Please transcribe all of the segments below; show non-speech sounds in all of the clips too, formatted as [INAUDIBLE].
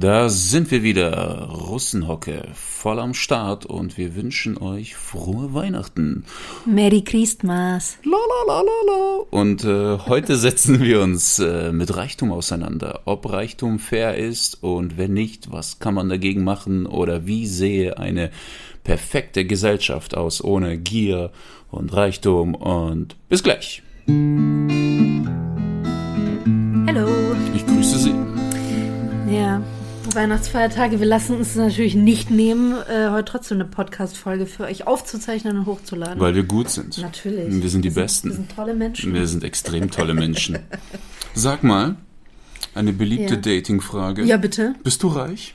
Da sind wir wieder, Russenhocke, voll am Start und wir wünschen euch frohe Weihnachten. Merry Christmas. La la la la la. Und äh, heute setzen wir uns äh, mit Reichtum auseinander. Ob Reichtum fair ist und wenn nicht, was kann man dagegen machen oder wie sehe eine perfekte Gesellschaft aus ohne Gier und Reichtum und bis gleich. Hallo. Ich grüße Sie. Ja, Weihnachtsfeiertage. Wir lassen uns natürlich nicht nehmen, äh, heute trotzdem eine Podcast-Folge für euch aufzuzeichnen und hochzuladen. Weil wir gut sind. Natürlich. Wir sind die Besten. Wir sind tolle Menschen. Wir sind extrem tolle Menschen. [LAUGHS] Sag mal, eine beliebte Ja. Dating-Frage. Ja, bitte. Bist du reich?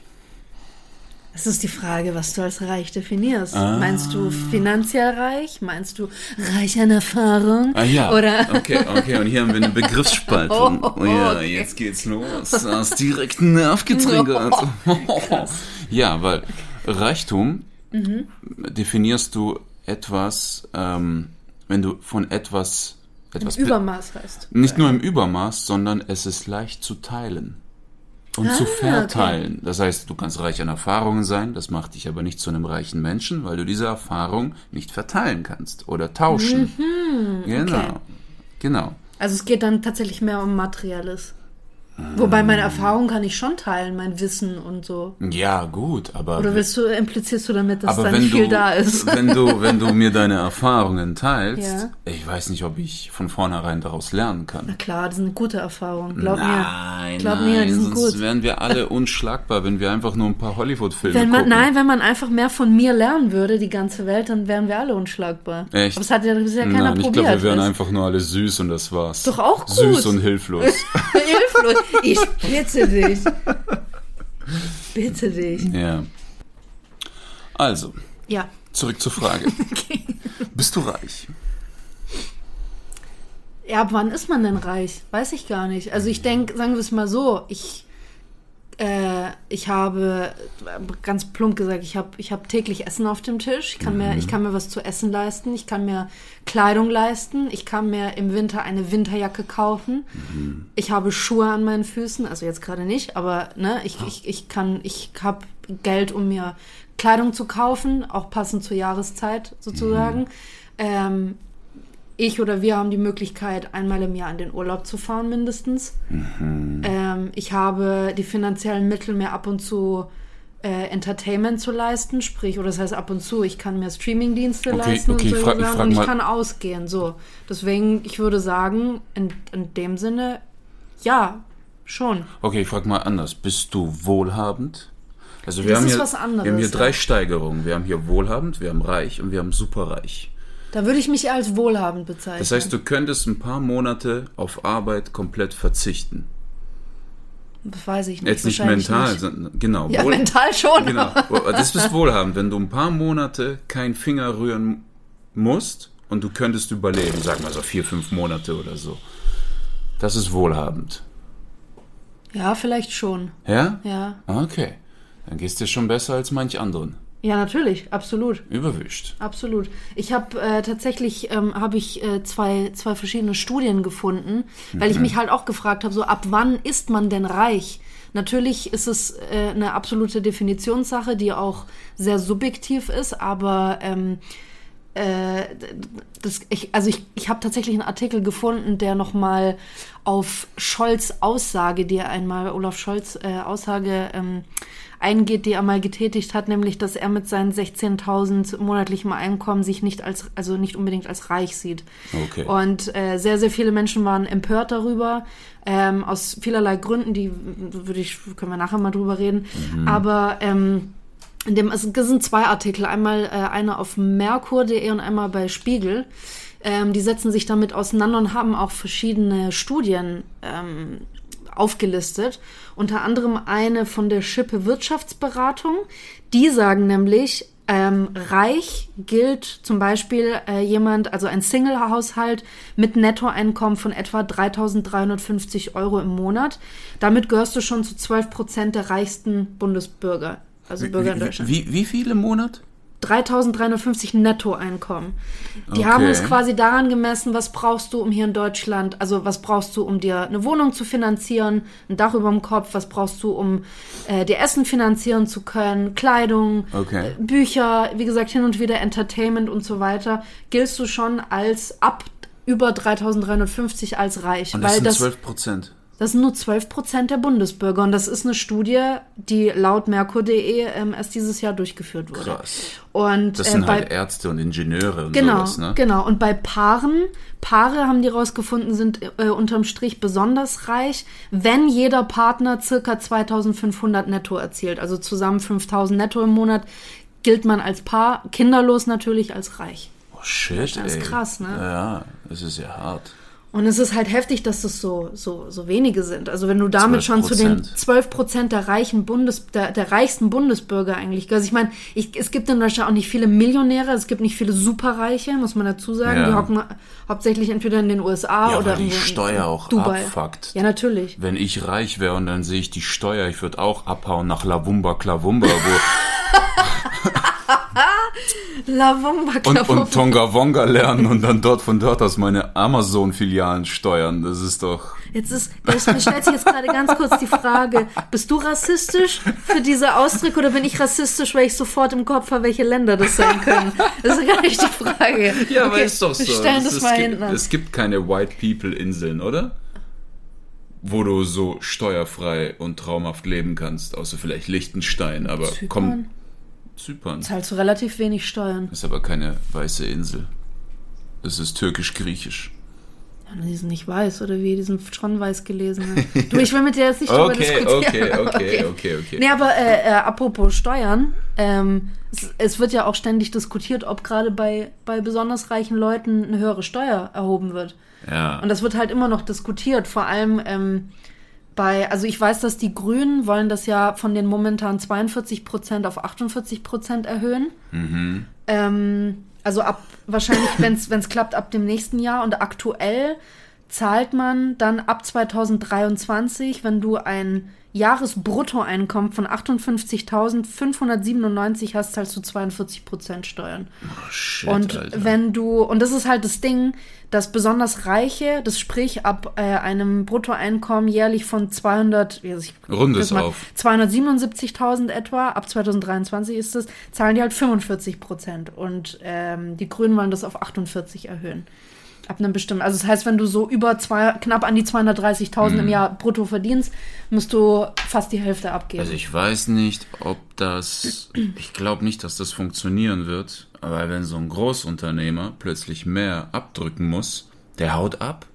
Das ist die Frage, was du als reich definierst. Ah. Meinst du finanziell reich? Meinst du reich an Erfahrung? Ah ja. Oder Okay, okay, und hier haben wir eine [LAUGHS] Begriffsspaltung. Oh, Oh, ja, okay. jetzt geht's los. Du hast direkt einen Nerv getriggert. [LAUGHS] ja, weil Reichtum Mhm. definierst du etwas, ähm, wenn du von etwas, etwas be- Übermaß heißt. Nicht nur im Übermaß, sondern es ist leicht zu teilen und zu Ah, verteilen. Das heißt, du kannst reich an Erfahrungen sein, das macht dich aber nicht zu einem reichen Menschen, weil du diese Erfahrung nicht verteilen kannst oder tauschen. genau. Mhm, okay. Genau. Also es geht dann tatsächlich mehr um Materielles. Wobei meine Erfahrung kann ich schon teilen, mein Wissen und so. Ja, gut, aber Oder willst du, implizierst du damit, dass aber da wenn nicht viel du, da ist? wenn du [LAUGHS] wenn du mir deine Erfahrungen teilst, Ja. ich weiß nicht, ob ich von vornherein daraus lernen kann. Na klar, das eine gute Erfahrung. Glaub nein, mir. Glaub nein, mir, die sind sonst gut. wären wir alle [LAUGHS] unschlagbar, wenn wir einfach nur ein paar Hollywood-Filme Wenn man, gucken. nein, wenn man einfach mehr von mir lernen würde, die ganze Welt, dann wären wir alle unschlagbar. Echt? Aber es hat ja bisher keiner Nein, ich probiert. glaube, wir wären einfach nur alle süß und das war's. Doch auch gut. Süß und hilflos. [LAUGHS] Hilflos. Ich bitte dich. Bitte dich. ja. Also, Ja. zurück zur Frage. [LAUGHS] Bist du reich? Ja, ab wann ist man denn reich? Weiß ich gar nicht. Also ich denke, sagen wir es mal so, ich, äh, ich habe, ganz plump gesagt, ich habe ich hab täglich Essen auf dem Tisch. Ich kann, mir, ich kann mir was zu essen leisten. Ich kann mir Kleidung leisten. Ich kann mir im Winter eine Winterjacke kaufen. Ich habe Schuhe an meinen Füßen. Also jetzt gerade nicht, aber ne, ich, ich, ich kann, ich habe Geld, um mir Kleidung zu kaufen, auch passend zur Jahreszeit sozusagen. Ähm, ich oder wir haben die Möglichkeit, einmal im Jahr in den Urlaub zu fahren, mindestens. Ähm, ich habe die finanziellen Mittel, mir ab und zu äh, Entertainment zu leisten, sprich, oder das heißt ab und zu, ich kann mir Streamingdienste Okay, leisten okay, und ich so frag- ich frag und ich kann ausgehen. So. Deswegen, ich würde sagen, in, in dem Sinne, ja, schon. Okay, ich frage mal anders. Bist du wohlhabend? Also wir Das haben ist hier, was anderes, wir haben hier ja. drei Steigerungen. Wir haben hier wohlhabend, wir haben reich und wir haben superreich. Da würde ich mich als wohlhabend bezeichnen. Das heißt, du könntest ein paar Monate auf Arbeit komplett verzichten. das weiß ich nicht. Jetzt nicht mental, nicht. sondern genau. Ja, wohl- mental schon. Genau. Das ist wohlhabend, wenn du ein paar Monate keinen Finger rühren musst und du könntest überleben, sagen wir so vier, fünf Monate oder so. Das ist wohlhabend. Ja, vielleicht schon. Ja? Ja. Okay. Dann gehst du schon besser als manch anderen. Ja, natürlich, absolut. Überwischt. Absolut. Ich habe äh, tatsächlich ähm, habe ich äh, zwei zwei verschiedene Studien gefunden, weil ich mich halt auch gefragt habe, so ab wann ist man denn reich? Natürlich ist es äh, eine absolute Definitionssache, die auch sehr subjektiv ist, aber ähm, äh, das, ich, also ich, ich habe tatsächlich einen Artikel gefunden, der nochmal auf Scholz Aussage, die er einmal, Olaf Scholz äh, Aussage ähm, eingeht, die er mal getätigt hat, nämlich, dass er mit seinen 16.000 monatlichem Einkommen sich nicht als, also nicht unbedingt als reich sieht. Okay. Und äh, sehr, sehr viele Menschen waren empört darüber, ähm, aus vielerlei Gründen, die würde ich, können wir nachher mal drüber reden. Aber ähm, in dem, es sind zwei Artikel, einmal äh, einer auf Merkur.de und einmal bei Spiegel. Ähm, die setzen sich damit auseinander und haben auch verschiedene Studien ähm, aufgelistet. Unter anderem eine von der Schippe Wirtschaftsberatung. Die sagen nämlich, ähm, reich gilt zum Beispiel äh, jemand, also ein Single-Haushalt mit Nettoeinkommen von etwa 3.350 Euro im Monat. Damit gehörst du schon zu 12 Prozent der reichsten Bundesbürger, also Bürger in Deutschland. Wie, wie viel im Monat? 3.350 Nettoeinkommen. Die Okay. haben uns quasi daran gemessen, was brauchst du, um hier in Deutschland, also was brauchst du, um dir eine Wohnung zu finanzieren, ein Dach über dem Kopf, was brauchst du, um äh, dir Essen finanzieren zu können, Kleidung, Okay. äh, Bücher, wie gesagt, hin und wieder Entertainment und so weiter, giltst du schon als ab über 3.350 als reich. Und das weil sind das, 12 Prozent. Das sind nur 12 Prozent der Bundesbürger. Und das ist eine Studie, die laut Merkur.de ähm, erst dieses Jahr durchgeführt wurde. Krass. Und Das äh, sind bei, halt Ärzte und Ingenieure und Genau, sowas, ne? genau. Und bei Paaren, Paare haben die rausgefunden, sind äh, unterm Strich besonders reich, wenn jeder Partner circa 2500 netto erzielt. Also zusammen 5000 netto im Monat gilt man als Paar, kinderlos natürlich als reich. Oh, shit, Das ist ey. krass, ne? Ja, das ist ja hart. Und es ist halt heftig, dass das so, so, so wenige sind. Also wenn du damit schon zu den 12%. 12 Prozent der reichen Bundes, der, der reichsten Bundesbürger eigentlich. Also ich meine, ich, es gibt in Deutschland auch nicht viele Millionäre, es gibt nicht viele Superreiche, muss man dazu sagen. Ja. Die hocken hauptsächlich entweder in den USA Ja, oder weil die in Steuer auch Dubai. abfuckt. Ja, natürlich. Wenn ich reich wäre und dann sehe ich die Steuer, ich würde auch abhauen nach Lavumba Klavumba wo, [LAUGHS] [LAUGHS] Lavumba und, und Tonga Wonga lernen und dann dort von dort aus meine Amazon-Filialen steuern. Das ist doch. Jetzt ist, es mir stellt sich jetzt gerade ganz kurz die Frage, bist du rassistisch für diese Ausdrücke oder bin ich rassistisch, weil ich sofort im Kopf habe, welche Länder das sein können? Das ist gar nicht die Frage. Ja, aber Okay, ist doch so. Wir stellen Es- das es mal gibt, hinten. Es gibt keine White People-Inseln, oder? Wo du so steuerfrei und traumhaft leben kannst, außer vielleicht Liechtenstein, aber Zypern? komm. Zypern. Zahlst du relativ wenig Steuern. Ist aber keine weiße Insel. Das ist türkisch-griechisch. Ja, Die sind nicht weiß, oder wie? Die sind schon weiß gelesen. Ne? [LAUGHS] Du, ich will mit dir jetzt nicht Okay, diskutieren. [LAUGHS] okay, okay, okay, okay. Nee, aber äh, äh, apropos Steuern, ähm, es, es wird ja auch ständig diskutiert, ob gerade bei, bei besonders reichen Leuten eine höhere Steuer erhoben wird. Ja. Und das wird halt immer noch diskutiert, vor allem ähm, bei, also ich weiß, dass die Grünen wollen das ja von den momentan 42 Prozent auf 48 Prozent erhöhen. Ähm, also ab, wahrscheinlich, [LAUGHS] wenn es klappt, ab dem nächsten Jahr. Und aktuell zahlt man dann ab 2023, wenn du ein Jahresbruttoeinkommen von 58.597 hast, zahlst du 42 Prozent Steuern. Shit, Und Alter. wenn du, und das ist halt das Ding, dass besonders Reiche, das sprich ab äh, einem Bruttoeinkommen jährlich von 200, wie ich, Rund das mal, auf. 277.000 etwa, ab 2023 ist es, zahlen die halt 45 Prozent. Und ähm, die Grünen wollen das auf 48 erhöhen. Ab einem bestimmten, also das heißt, wenn du so über zwei, knapp an die 230.000 Mhm. im Jahr brutto verdienst, musst du fast die Hälfte abgeben. Also ich weiß nicht, ob das, ich glaube nicht, dass das funktionieren wird, aber wenn so ein Großunternehmer plötzlich mehr abdrücken muss, der haut ab.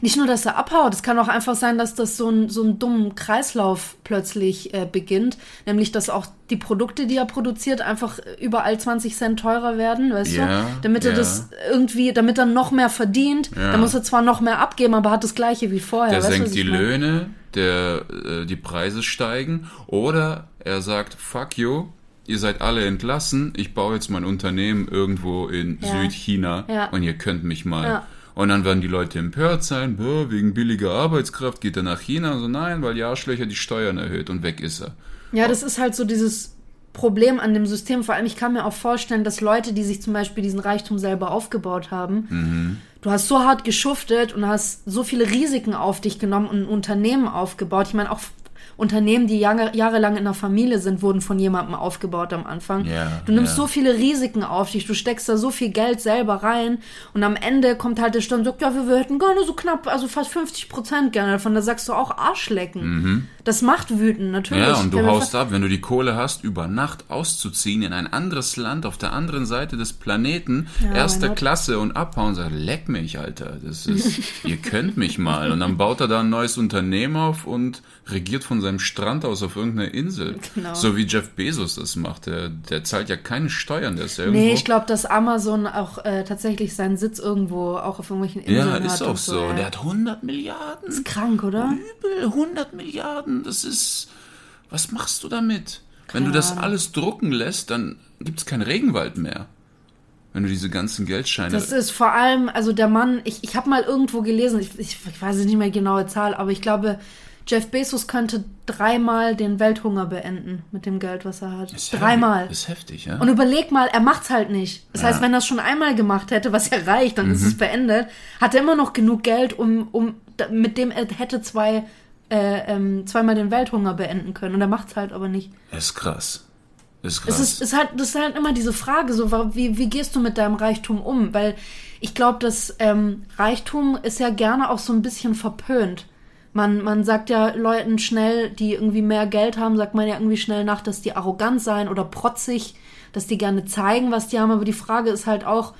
Nicht nur, dass er abhaut, es kann auch einfach sein, dass das so ein so einen dummen Kreislauf plötzlich äh, beginnt. Nämlich, dass auch die Produkte, die er produziert, einfach überall 20 Cent teurer werden, weißt Ja, du? Damit er ja. das irgendwie, damit er noch mehr verdient, Ja. dann muss er zwar noch mehr abgeben, aber hat das gleiche wie vorher. Der weißt senkt die meine? Löhne, der äh, die Preise steigen oder er sagt, fuck you, ihr seid alle entlassen, ich baue jetzt mein Unternehmen irgendwo in. Südchina und ihr könnt mich mal. Und dann werden die Leute empört sein, wegen billiger Arbeitskraft geht er nach China. So nein, weil die Arschlöcher die Steuern erhöht und weg ist er. Ja, das ist halt so dieses Problem an dem System. Vor allem, ich kann mir auch vorstellen, dass Leute, die sich zum Beispiel diesen Reichtum selber aufgebaut haben, Mhm. du hast so hart geschuftet und hast so viele Risiken auf dich genommen und ein Unternehmen aufgebaut. Ich meine, auch Unternehmen, die Jahre, jahrelang in der Familie sind, wurden von jemandem aufgebaut am Anfang. Ja, du nimmst ja. so viele Risiken auf dich, du steckst da so viel Geld selber rein und am Ende kommt halt der Sturm und sagt, ja, wir, wir hätten gerne so knapp, also fast 50 Prozent gerne davon. Da sagst du auch Arschlecken. Das macht wütend, natürlich. Mhm. Ja, und du haust ab, wenn du die Kohle hast, über Nacht auszuziehen in ein anderes Land auf der anderen Seite des Planeten, Ja, erster. Klasse und abhauen und sagt, leck mich, Alter, das ist, [LAUGHS] ihr könnt mich mal. Und dann baut er da ein neues Unternehmen auf und regiert von von seinem Strand aus auf irgendeiner Insel. Genau. So wie Jeff Bezos das macht. Der, der zahlt ja keine Steuern, der ist ja irgendwo. Nee, ich glaube, dass Amazon auch äh, tatsächlich seinen Sitz irgendwo auch auf irgendwelchen Inseln ja, hat. ist auch so. ja. Der hat 100 Milliarden. ist krank, oder? Übel, 100 Milliarden. Das ist. Was machst du damit? Wenn du Keine das alles drucken lässt, dann gibt es keinen Regenwald mehr. Wenn du diese ganzen Geldscheine. Das ist vor allem, also der Mann, ich, ich habe mal irgendwo gelesen, ich, ich, ich weiß nicht mehr die genaue Zahl, aber ich glaube, Jeff Bezos könnte dreimal den Welthunger beenden mit dem Geld, was er hat. ist dreimal. Heftig, ist heftig, ja. Und überleg mal, er macht's halt nicht. Das heißt, Ja. wenn er es schon einmal gemacht hätte, was ja reicht, dann ist es beendet, hat er immer noch genug Geld, um, um mit dem er hätte zwei äh, ähm, zweimal den Welthunger beenden können. Und er macht's halt aber nicht. ist krass. Ist krass. Es ist, ist halt, das ist halt immer diese Frage, so wie, wie gehst du mit deinem Reichtum um? Weil ich glaube, dass ähm, Reichtum ist ja gerne auch so ein bisschen verpönt. Man, man sagt ja Leuten schnell, die irgendwie mehr Geld haben, sagt man ja irgendwie schnell nach, dass die arrogant seien oder protzig, dass die gerne zeigen, was die haben. Aber die Frage ist halt auch,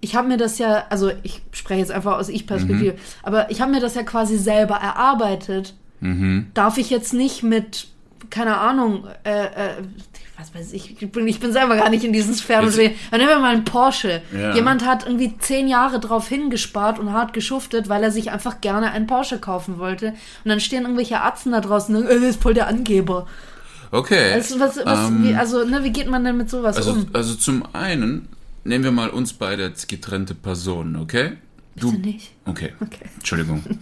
ich habe mir das ja, also ich spreche jetzt einfach aus Ich-Perspektive, aber ich habe mir das ja quasi selber erarbeitet. Darf ich jetzt nicht mit, keine Ahnung, äh, äh, was weiß ich, ich bin, ich bin selber gar nicht in diesen Sphären. Dann nehmen wir mal einen Porsche. Ja. Jemand hat irgendwie zehn Jahre drauf hingespart und hart geschuftet, weil er sich einfach gerne einen Porsche kaufen wollte. Und dann stehen irgendwelche Arzten da draußen, und, äh, das ist voll der Angeber. okay. Also, was, was, ähm, wie, also ne, wie geht man denn mit sowas also, um? also zum einen nehmen wir mal uns beide als getrennte Personen, okay? Du. Bitte nicht. Okay. Okay. Entschuldigung. [LAUGHS]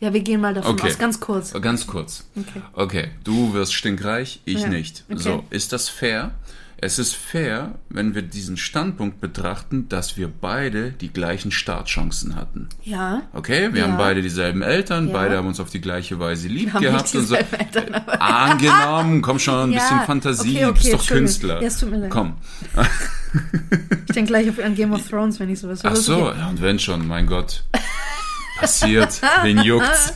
Ja, wir gehen mal davon Okay. aus, ganz kurz. Ganz kurz. Okay. Okay, du wirst stinkreich, ich Ja, nicht. okay. So, ist das fair? Es ist fair, wenn wir diesen Standpunkt betrachten, dass wir beide die gleichen Startchancen hatten. Ja. Okay, wir Ja. haben beide dieselben Eltern, Ja. beide haben uns auf die gleiche Weise lieb haben gehabt und so. Eltern, aber- Angenommen, komm schon, ein [LAUGHS] Ja, bisschen Fantasie, okay, du okay, bist doch. Künstler. Ja, es tut mir leid. Komm. Ich denke gleich auf- an Game of Thrones, wenn ich sowas höre. Ach so, Okay. ja, und wenn schon, mein Gott. [LAUGHS] Passiert, [LAUGHS] wen juckt's?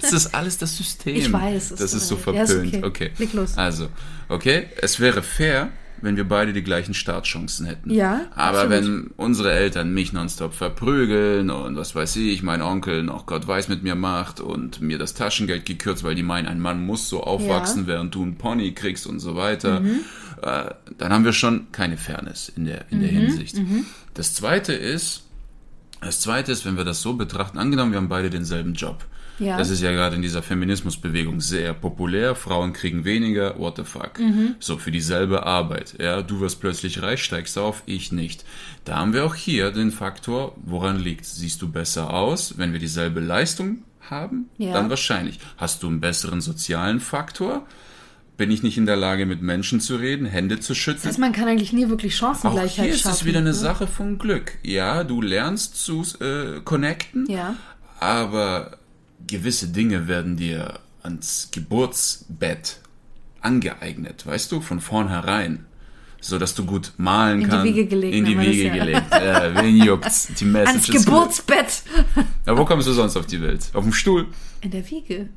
Das ist alles das System. Ich weiß, Das ist so leid. Ja, ist verpönt. okay. okay. Leg los. Also, okay, es wäre fair, wenn wir beide die gleichen Startchancen hätten. Ja, Aber absolut. wenn unsere Eltern mich nonstop verprügeln und was weiß ich, mein Onkel noch Gott weiß mit mir macht und mir das Taschengeld gekürzt, weil die meinen, ein Mann muss so aufwachsen, während du einen Pony kriegst und so weiter, Mhm. äh, dann haben wir schon keine Fairness in der, in der Mhm. Hinsicht. Das zweite ist, das zweite ist, wenn wir das so betrachten, angenommen, wir haben beide denselben Job. Ja. Das ist ja gerade in dieser Feminismusbewegung sehr populär. Frauen kriegen weniger, what the fuck. Mhm. So, für dieselbe Arbeit. Ja, du wirst plötzlich reich, steigst auf, ich nicht. Da haben wir auch hier den Faktor, woran liegt Siehst du besser aus, wenn wir dieselbe Leistung haben? Ja. Dann wahrscheinlich. Hast du einen besseren sozialen Faktor? Bin ich nicht in der Lage, mit Menschen zu reden, Hände zu schütteln? Das heißt, man kann eigentlich nie wirklich Auch Chancengleichheit hier ist schaffen. es wieder eine ne? Sache von Glück. Ja, du lernst zu äh, connecten, Ja. aber gewisse Dinge werden dir ans Geburtsbett angeeignet, weißt du, von vornherein. So dass du gut malen In die kannst. Wiege gelegt, In die das Wiege ja. gelegt. [LAUGHS] Ja, wen juckt's? Die Message Ans Geburtsbett. Ja, wo kommst du sonst auf die Welt? Auf dem Stuhl? In der Wiege.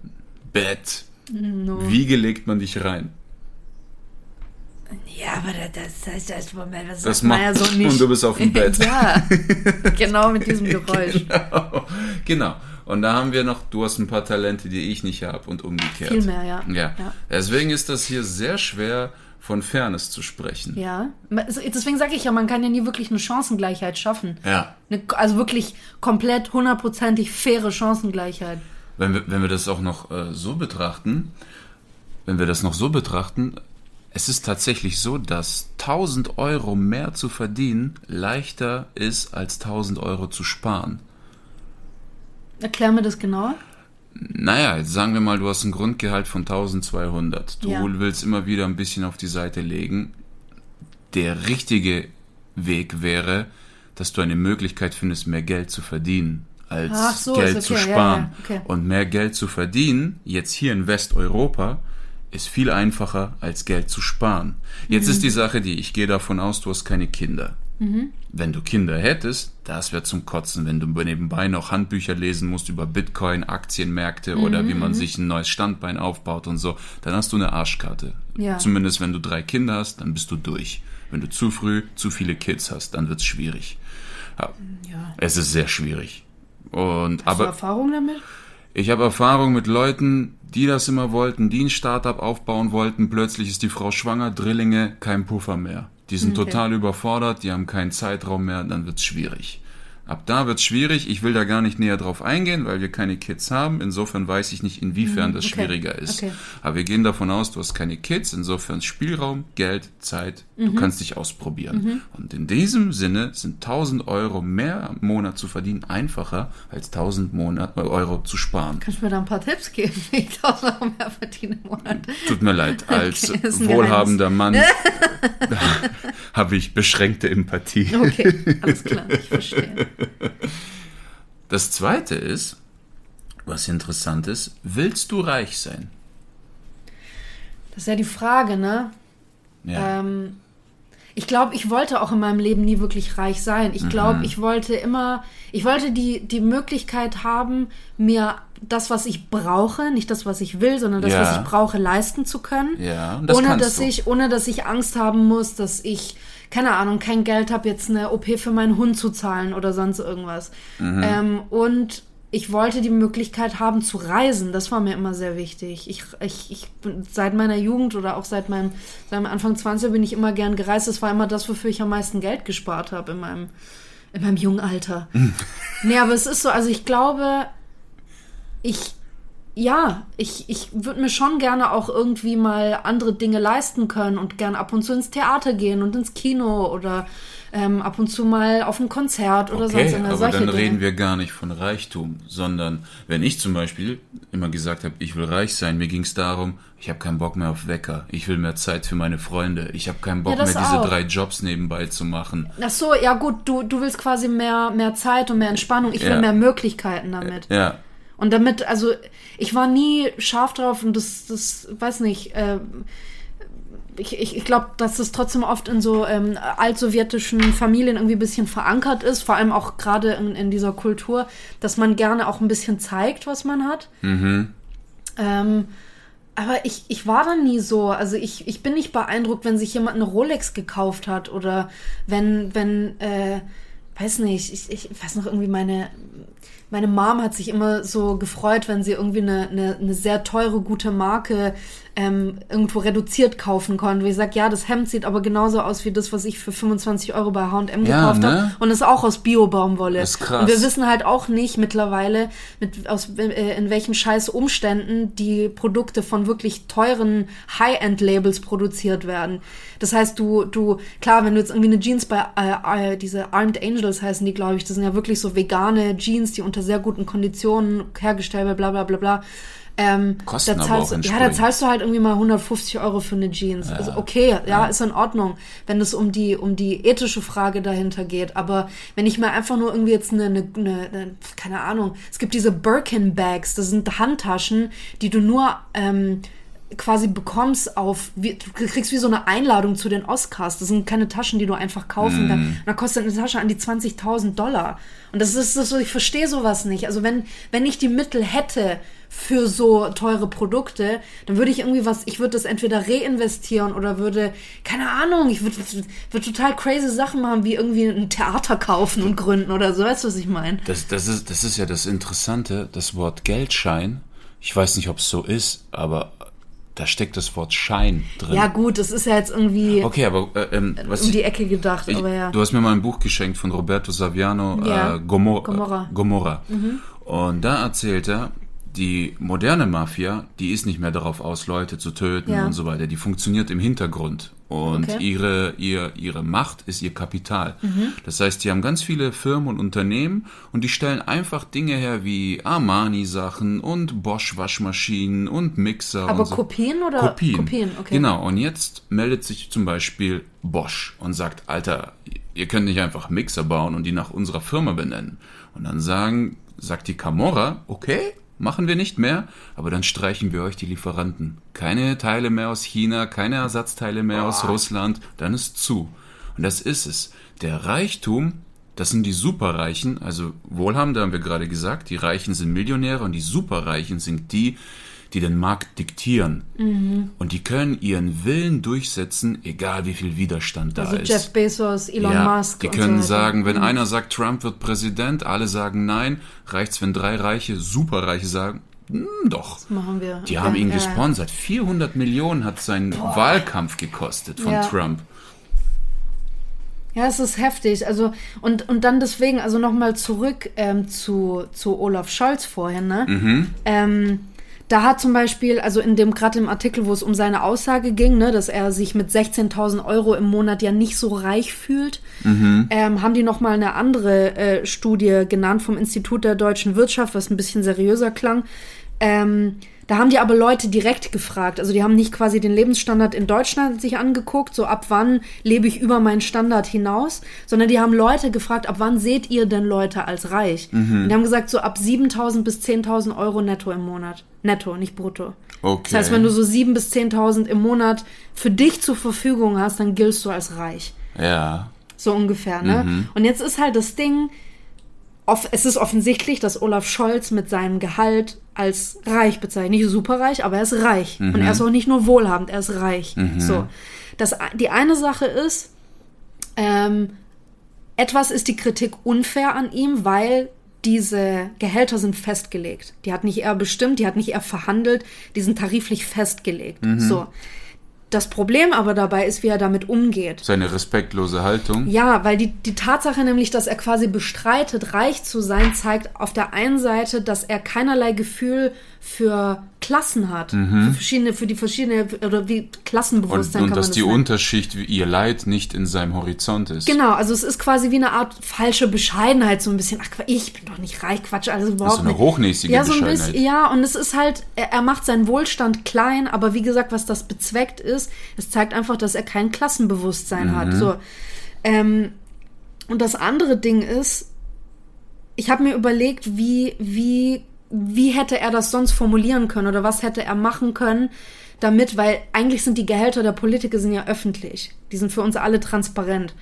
Bett. Wiege legt man dich rein. Ja, aber das, das, das Moment, das, Das man macht ja so [LAUGHS] nicht. und du bist auf dem [LAUGHS] Bett. ja, [LAUGHS] genau mit diesem Geräusch. genau. Und da haben wir noch, du hast ein paar Talente, die ich nicht habe und umgekehrt. Viel mehr, ja. Ja. Ja. Deswegen ist das hier sehr schwer von Fairness zu sprechen. Ja, deswegen sage ich ja, man kann ja nie wirklich eine Chancengleichheit schaffen. Ja. Eine, also wirklich komplett hundertprozentig faire Chancengleichheit. Wenn wir, wenn wir das auch noch äh, so betrachten, wenn wir das noch so betrachten, es ist tatsächlich so, dass 1000 Euro mehr zu verdienen leichter ist, als 1000 Euro zu sparen. Erklär mir das genauer. Naja, jetzt sagen wir mal, du hast ein Grundgehalt von 1200. Du Ja. willst immer wieder ein bisschen auf die Seite legen. Der richtige Weg wäre, dass du eine Möglichkeit findest, mehr Geld zu verdienen, als so, Geld ist zu okay, ja, sparen. ja, okay. Und mehr Geld zu verdienen, jetzt hier in Westeuropa, ist viel einfacher, als Geld zu sparen. Jetzt Mhm. ist die Sache die, ich gehe davon aus, du hast keine Kinder. Wenn du Kinder hättest, das wäre zum Kotzen, wenn du nebenbei noch Handbücher lesen musst über Bitcoin, Aktienmärkte oder wie Mhm, man sich ein neues Standbein aufbaut und so, dann hast du eine Arschkarte. Ja. Zumindest wenn du drei Kinder hast, dann bist du durch. Wenn du zu früh zu viele Kids hast, dann wird's schwierig. Ja. Ja. Es ist sehr schwierig. Und Hast du aber Erfahrung damit? ich habe Erfahrung mit Leuten, die das immer wollten, die ein Startup aufbauen wollten, plötzlich ist die Frau schwanger, Drillinge, kein Puffer mehr. Die sind Okay. total überfordert, die haben keinen Zeitraum mehr, dann wird's schwierig. Ab da wird's schwierig. Ich will da gar nicht näher drauf eingehen, weil wir keine Kids haben. Insofern weiß ich nicht, inwiefern das okay. schwieriger ist. Okay. Aber wir gehen davon aus, du hast keine Kids. Insofern Spielraum, Geld, Zeit. Du kannst dich ausprobieren. Und in diesem Sinne sind 1000 Euro mehr im Monat zu verdienen einfacher als 1000 Monat, äh, Euro zu sparen. Kannst du mir da ein paar Tipps geben, [LAUGHS] wie ich 1000 Euro mehr verdiene im Monat? Tut mir leid, als Okay, wohlhabender Mann [LAUGHS] [LAUGHS] habe ich beschränkte Empathie. Okay, alles klar, ich verstehe. Das zweite ist, was interessant ist, willst du reich sein? Das ist ja die Frage, ne? Ja. Ähm, ich glaube, ich wollte auch in meinem Leben nie wirklich reich sein. Ich glaube, Mhm. ich wollte immer, ich wollte die, die Möglichkeit haben, mir das, was ich brauche, nicht das, was ich will, sondern das, Ja. was ich brauche, leisten zu können. Ja, und das ohne dass du. ich, ohne dass ich Angst haben muss, dass ich, keine Ahnung, kein Geld habe, jetzt eine OP für meinen Hund zu zahlen oder sonst irgendwas. Mhm. Ähm, und ich wollte die Möglichkeit haben zu reisen. Das war mir immer sehr wichtig. Ich, ich, ich bin seit meiner Jugend oder auch seit meinem, seit meinem Anfang 20 bin ich immer gern gereist. Das war immer das, wofür ich am meisten Geld gespart habe in meinem, in meinem jungen Alter. nee, aber es ist so, also ich glaube, ich, ja, ich, ich würde mir schon gerne auch irgendwie mal andere Dinge leisten können und gern ab und zu ins Theater gehen und ins Kino oder ähm, ab und zu mal auf ein Konzert oder sonst Okay, irgendwas. aber solche dann Dinge. reden wir gar nicht von Reichtum, sondern wenn ich zum Beispiel immer gesagt habe, ich will reich sein, mir ging es darum, ich habe keinen Bock mehr auf Wecker, ich will mehr Zeit für meine Freunde, ich habe keinen Bock Ja, mehr diese auch. drei Jobs nebenbei zu machen. Ach so, ja gut, du, du willst quasi mehr, mehr Zeit und mehr Entspannung. Ich will Ja. mehr Möglichkeiten damit. Ja, Und damit, also ich war nie scharf drauf und das, das weiß nicht, äh, ich, ich, ich glaube, dass das trotzdem oft in so ähm, altsowjetischen Familien irgendwie ein bisschen verankert ist, vor allem auch gerade in, in dieser Kultur, dass man gerne auch ein bisschen zeigt, was man hat. Ähm, aber ich, ich war da nie so. Also ich, ich bin nicht beeindruckt, wenn sich jemand eine Rolex gekauft hat oder wenn, wenn, äh, weiß nicht, ich, ich weiß noch irgendwie meine, meine Mom hat sich immer so gefreut, wenn sie irgendwie eine, eine, eine sehr teure, gute Marke ähm, irgendwo reduziert kaufen konnte. Wie sag, ja, das Hemd sieht aber genauso aus wie das, was ich für 25 Euro bei H&M Ja, gekauft ne? habe. Und ist auch aus Bio-Baumwolle. Das ist krass. Und wir wissen halt auch nicht mittlerweile, mit, aus, äh, in welchen scheiß Umständen die Produkte von wirklich teuren High-End-Labels produziert werden. Das heißt, du, du, klar, wenn du jetzt irgendwie eine Jeans bei, äh, äh, diese Armed Angels heißen die, glaube ich, das sind ja wirklich so vegane Jeans, die unter sehr guten Konditionen hergestellt werden, bla, bla, bla, bla. Ähm, Kosten da aber zahlst auch du, ja, da zahlst du halt irgendwie mal 150 Euro für eine Jeans. Also okay, ja, ist in Ordnung, wenn es um die um die ethische Frage dahinter geht. Aber wenn ich mir einfach nur irgendwie jetzt eine, eine, eine, eine keine Ahnung, es gibt diese Birkin Bags, das sind Handtaschen, die du nur ähm, quasi bekommst auf, wie, du kriegst wie so eine Einladung zu den Oscars. Das sind keine Taschen, die du einfach kaufen kannst. Und da kostet eine Tasche an die 20.000 Dollar. Und das ist so, ich verstehe sowas nicht. Also wenn, wenn ich die Mittel hätte für so teure Produkte, dann würde ich irgendwie was, ich würde das entweder reinvestieren oder würde, keine Ahnung, ich würde, würde total crazy Sachen machen, wie irgendwie ein Theater kaufen und gründen oder so. Weißt du, was ich meine? das, das, ist, das ist ja das Interessante, das Wort Geldschein. Ich weiß nicht, ob es so ist, aber da steckt das Wort Schein drin. Ja gut, das ist ja jetzt irgendwie Okay, aber äh, ähm, was um die Ecke gedacht, Ich, aber ja. Du hast mir mal ein Buch geschenkt von Roberto Saviano, Ja. äh, Gomor Gomorra. Gomorra. Und da erzählt er, die moderne Mafia, die ist nicht mehr darauf aus, Leute zu töten Ja. und so weiter. Die funktioniert im Hintergrund. Und Okay. ihre, ihr, ihre Macht ist ihr Kapital. Mhm. Das heißt, die haben ganz viele Firmen und Unternehmen und die stellen einfach Dinge her wie Armani-Sachen und Bosch-Waschmaschinen und Mixer. Aber und so. Kopien oder? Kopien. Kopien, okay. Genau, und jetzt meldet sich zum Beispiel Bosch und sagt, Alter, ihr könnt nicht einfach Mixer bauen und die nach unserer Firma benennen. Und dann sagen, sagt die Camorra, okay, machen wir nicht mehr, aber dann streichen wir euch die Lieferanten. Keine Teile mehr aus China, keine Ersatzteile mehr aus Russland, dann ist zu. Und das ist es. Der Reichtum, das sind die Superreichen, also Wohlhabende haben wir gerade gesagt, die Reichen sind Millionäre und die Superreichen sind die, die den Markt diktieren. Mhm. Und die können ihren Willen durchsetzen, egal wie viel Widerstand da Also ist. Jeff Bezos, Elon ja, Musk. die können so sagen, wenn Mhm. einer sagt, Trump wird Präsident, alle sagen nein, reicht's, wenn drei Reiche, Superreiche sagen, Hm, doch. Machen wir. Die haben ihn ja, ja. gesponsert. 400 Millionen hat sein Wahlkampf gekostet von Ja. Trump. Ja, es ist heftig. Also, und, und dann deswegen, also nochmal zurück ähm, zu, zu Olaf Scholz vorhin, ne? Ähm, da hat zum Beispiel, also in dem, gerade im Artikel, wo es um seine Aussage ging, ne, dass er sich mit 16.000 Euro im Monat ja nicht so reich fühlt, ähm, haben die nochmal eine andere äh, Studie genannt vom Institut der deutschen Wirtschaft, was ein bisschen seriöser klang. Ähm, da haben die aber Leute direkt gefragt. Also die haben nicht quasi den Lebensstandard in Deutschland sich angeguckt, so ab wann lebe ich über meinen Standard hinaus, sondern die haben Leute gefragt, ab wann seht ihr denn Leute als reich? Und die haben gesagt, so ab 7.000 bis 10.000 Euro netto im Monat. Netto, nicht brutto. Okay. Das heißt, wenn du so 7.000 bis 10.000 im Monat für dich zur Verfügung hast, dann giltst du als reich. Ja. So ungefähr, ne? Und jetzt ist halt das Ding, es ist offensichtlich, dass Olaf Scholz mit seinem Gehalt als reich bezeichnet. Nicht superreich, aber er ist reich. Und er ist auch nicht nur wohlhabend, er ist reich. So. Das, die eine Sache ist, ähm, etwas ist die Kritik unfair an ihm, weil diese Gehälter sind festgelegt. Die hat nicht er bestimmt, die hat nicht er verhandelt, die sind tariflich festgelegt. So. Das Problem aber dabei ist, wie er damit umgeht. Seine respektlose Haltung. Ja, weil die, die Tatsache nämlich, dass er quasi bestreitet, reich zu sein, zeigt auf der einen Seite, dass er keinerlei Gefühl für Klassen hat. Für verschiedene, für die verschiedene, oder wie Und, Klassenbewusstsein und kann dass man die das nennen. Unterschicht, ihr Leid, nicht in seinem Horizont ist. Genau, also es ist quasi wie eine Art falsche Bescheidenheit, so ein bisschen. Ach, ich bin doch nicht reich, Quatsch, also überhaupt eine nicht. hochnäsige ja, so ein Bescheidenheit. bisschen, ja, und es ist halt, er, er macht seinen Wohlstand klein, aber wie gesagt, was das bezweckt ist, es zeigt einfach, dass er kein Klassenbewusstsein Mhm. hat. So. Ähm, und das andere Ding ist, ich habe mir überlegt, wie, wie, wie hätte er das sonst formulieren können oder was hätte er machen können, damit, weil eigentlich sind die Gehälter der Politiker sind ja öffentlich. Die sind für uns alle transparent.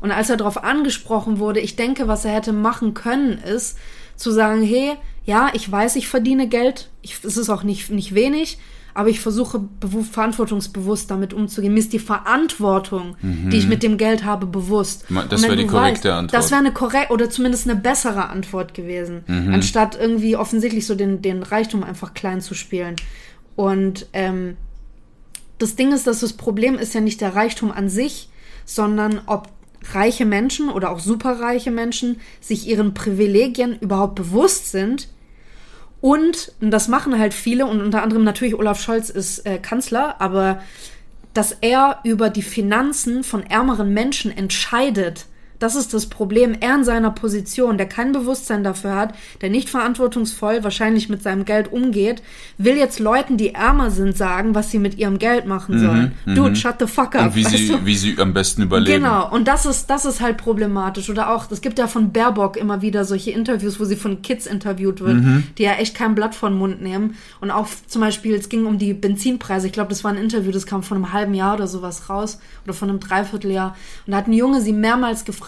Und als er darauf angesprochen wurde, ich denke, was er hätte machen können, ist zu sagen, hey, ja, ich weiß, ich verdiene Geld, ich, es ist auch nicht, nicht wenig, aber ich versuche bewu- verantwortungsbewusst damit umzugehen. Mir ist die Verantwortung, die ich mit dem Geld habe, bewusst. Das wäre die korrekte Antwort. Das wäre eine korrekt oder zumindest eine bessere Antwort gewesen, Mhm. anstatt irgendwie offensichtlich so den, den Reichtum einfach klein zu spielen. Und ähm, das Ding ist, dass das Problem ist ja nicht der Reichtum an sich, sondern ob reiche Menschen oder auch superreiche Menschen sich ihren Privilegien überhaupt bewusst sind und, das machen halt viele und unter anderem natürlich Olaf Scholz ist äh, Kanzler, aber dass er über die Finanzen von ärmeren Menschen entscheidet. Das ist das Problem. Er in seiner Position, der kein Bewusstsein dafür hat, der nicht verantwortungsvoll wahrscheinlich mit seinem Geld umgeht, will jetzt Leuten, die ärmer sind, sagen, was sie mit ihrem Geld machen sollen. Dude, shut the fuck up. Mhm, Und wie sie, du? wie sie am besten überleben. Genau, und das ist, das ist halt problematisch. Oder auch, es gibt ja von Baerbock immer wieder solche Interviews, wo sie von Kids interviewt wird, die ja echt kein Blatt vor den Mund nehmen. Und auch zum Beispiel, es ging um die Benzinpreise. Ich glaube, das war ein Interview, das kam vor einem halben Jahr oder sowas raus. Oder von einem Dreivierteljahr. Und da hat ein Junge sie mehrmals gefragt,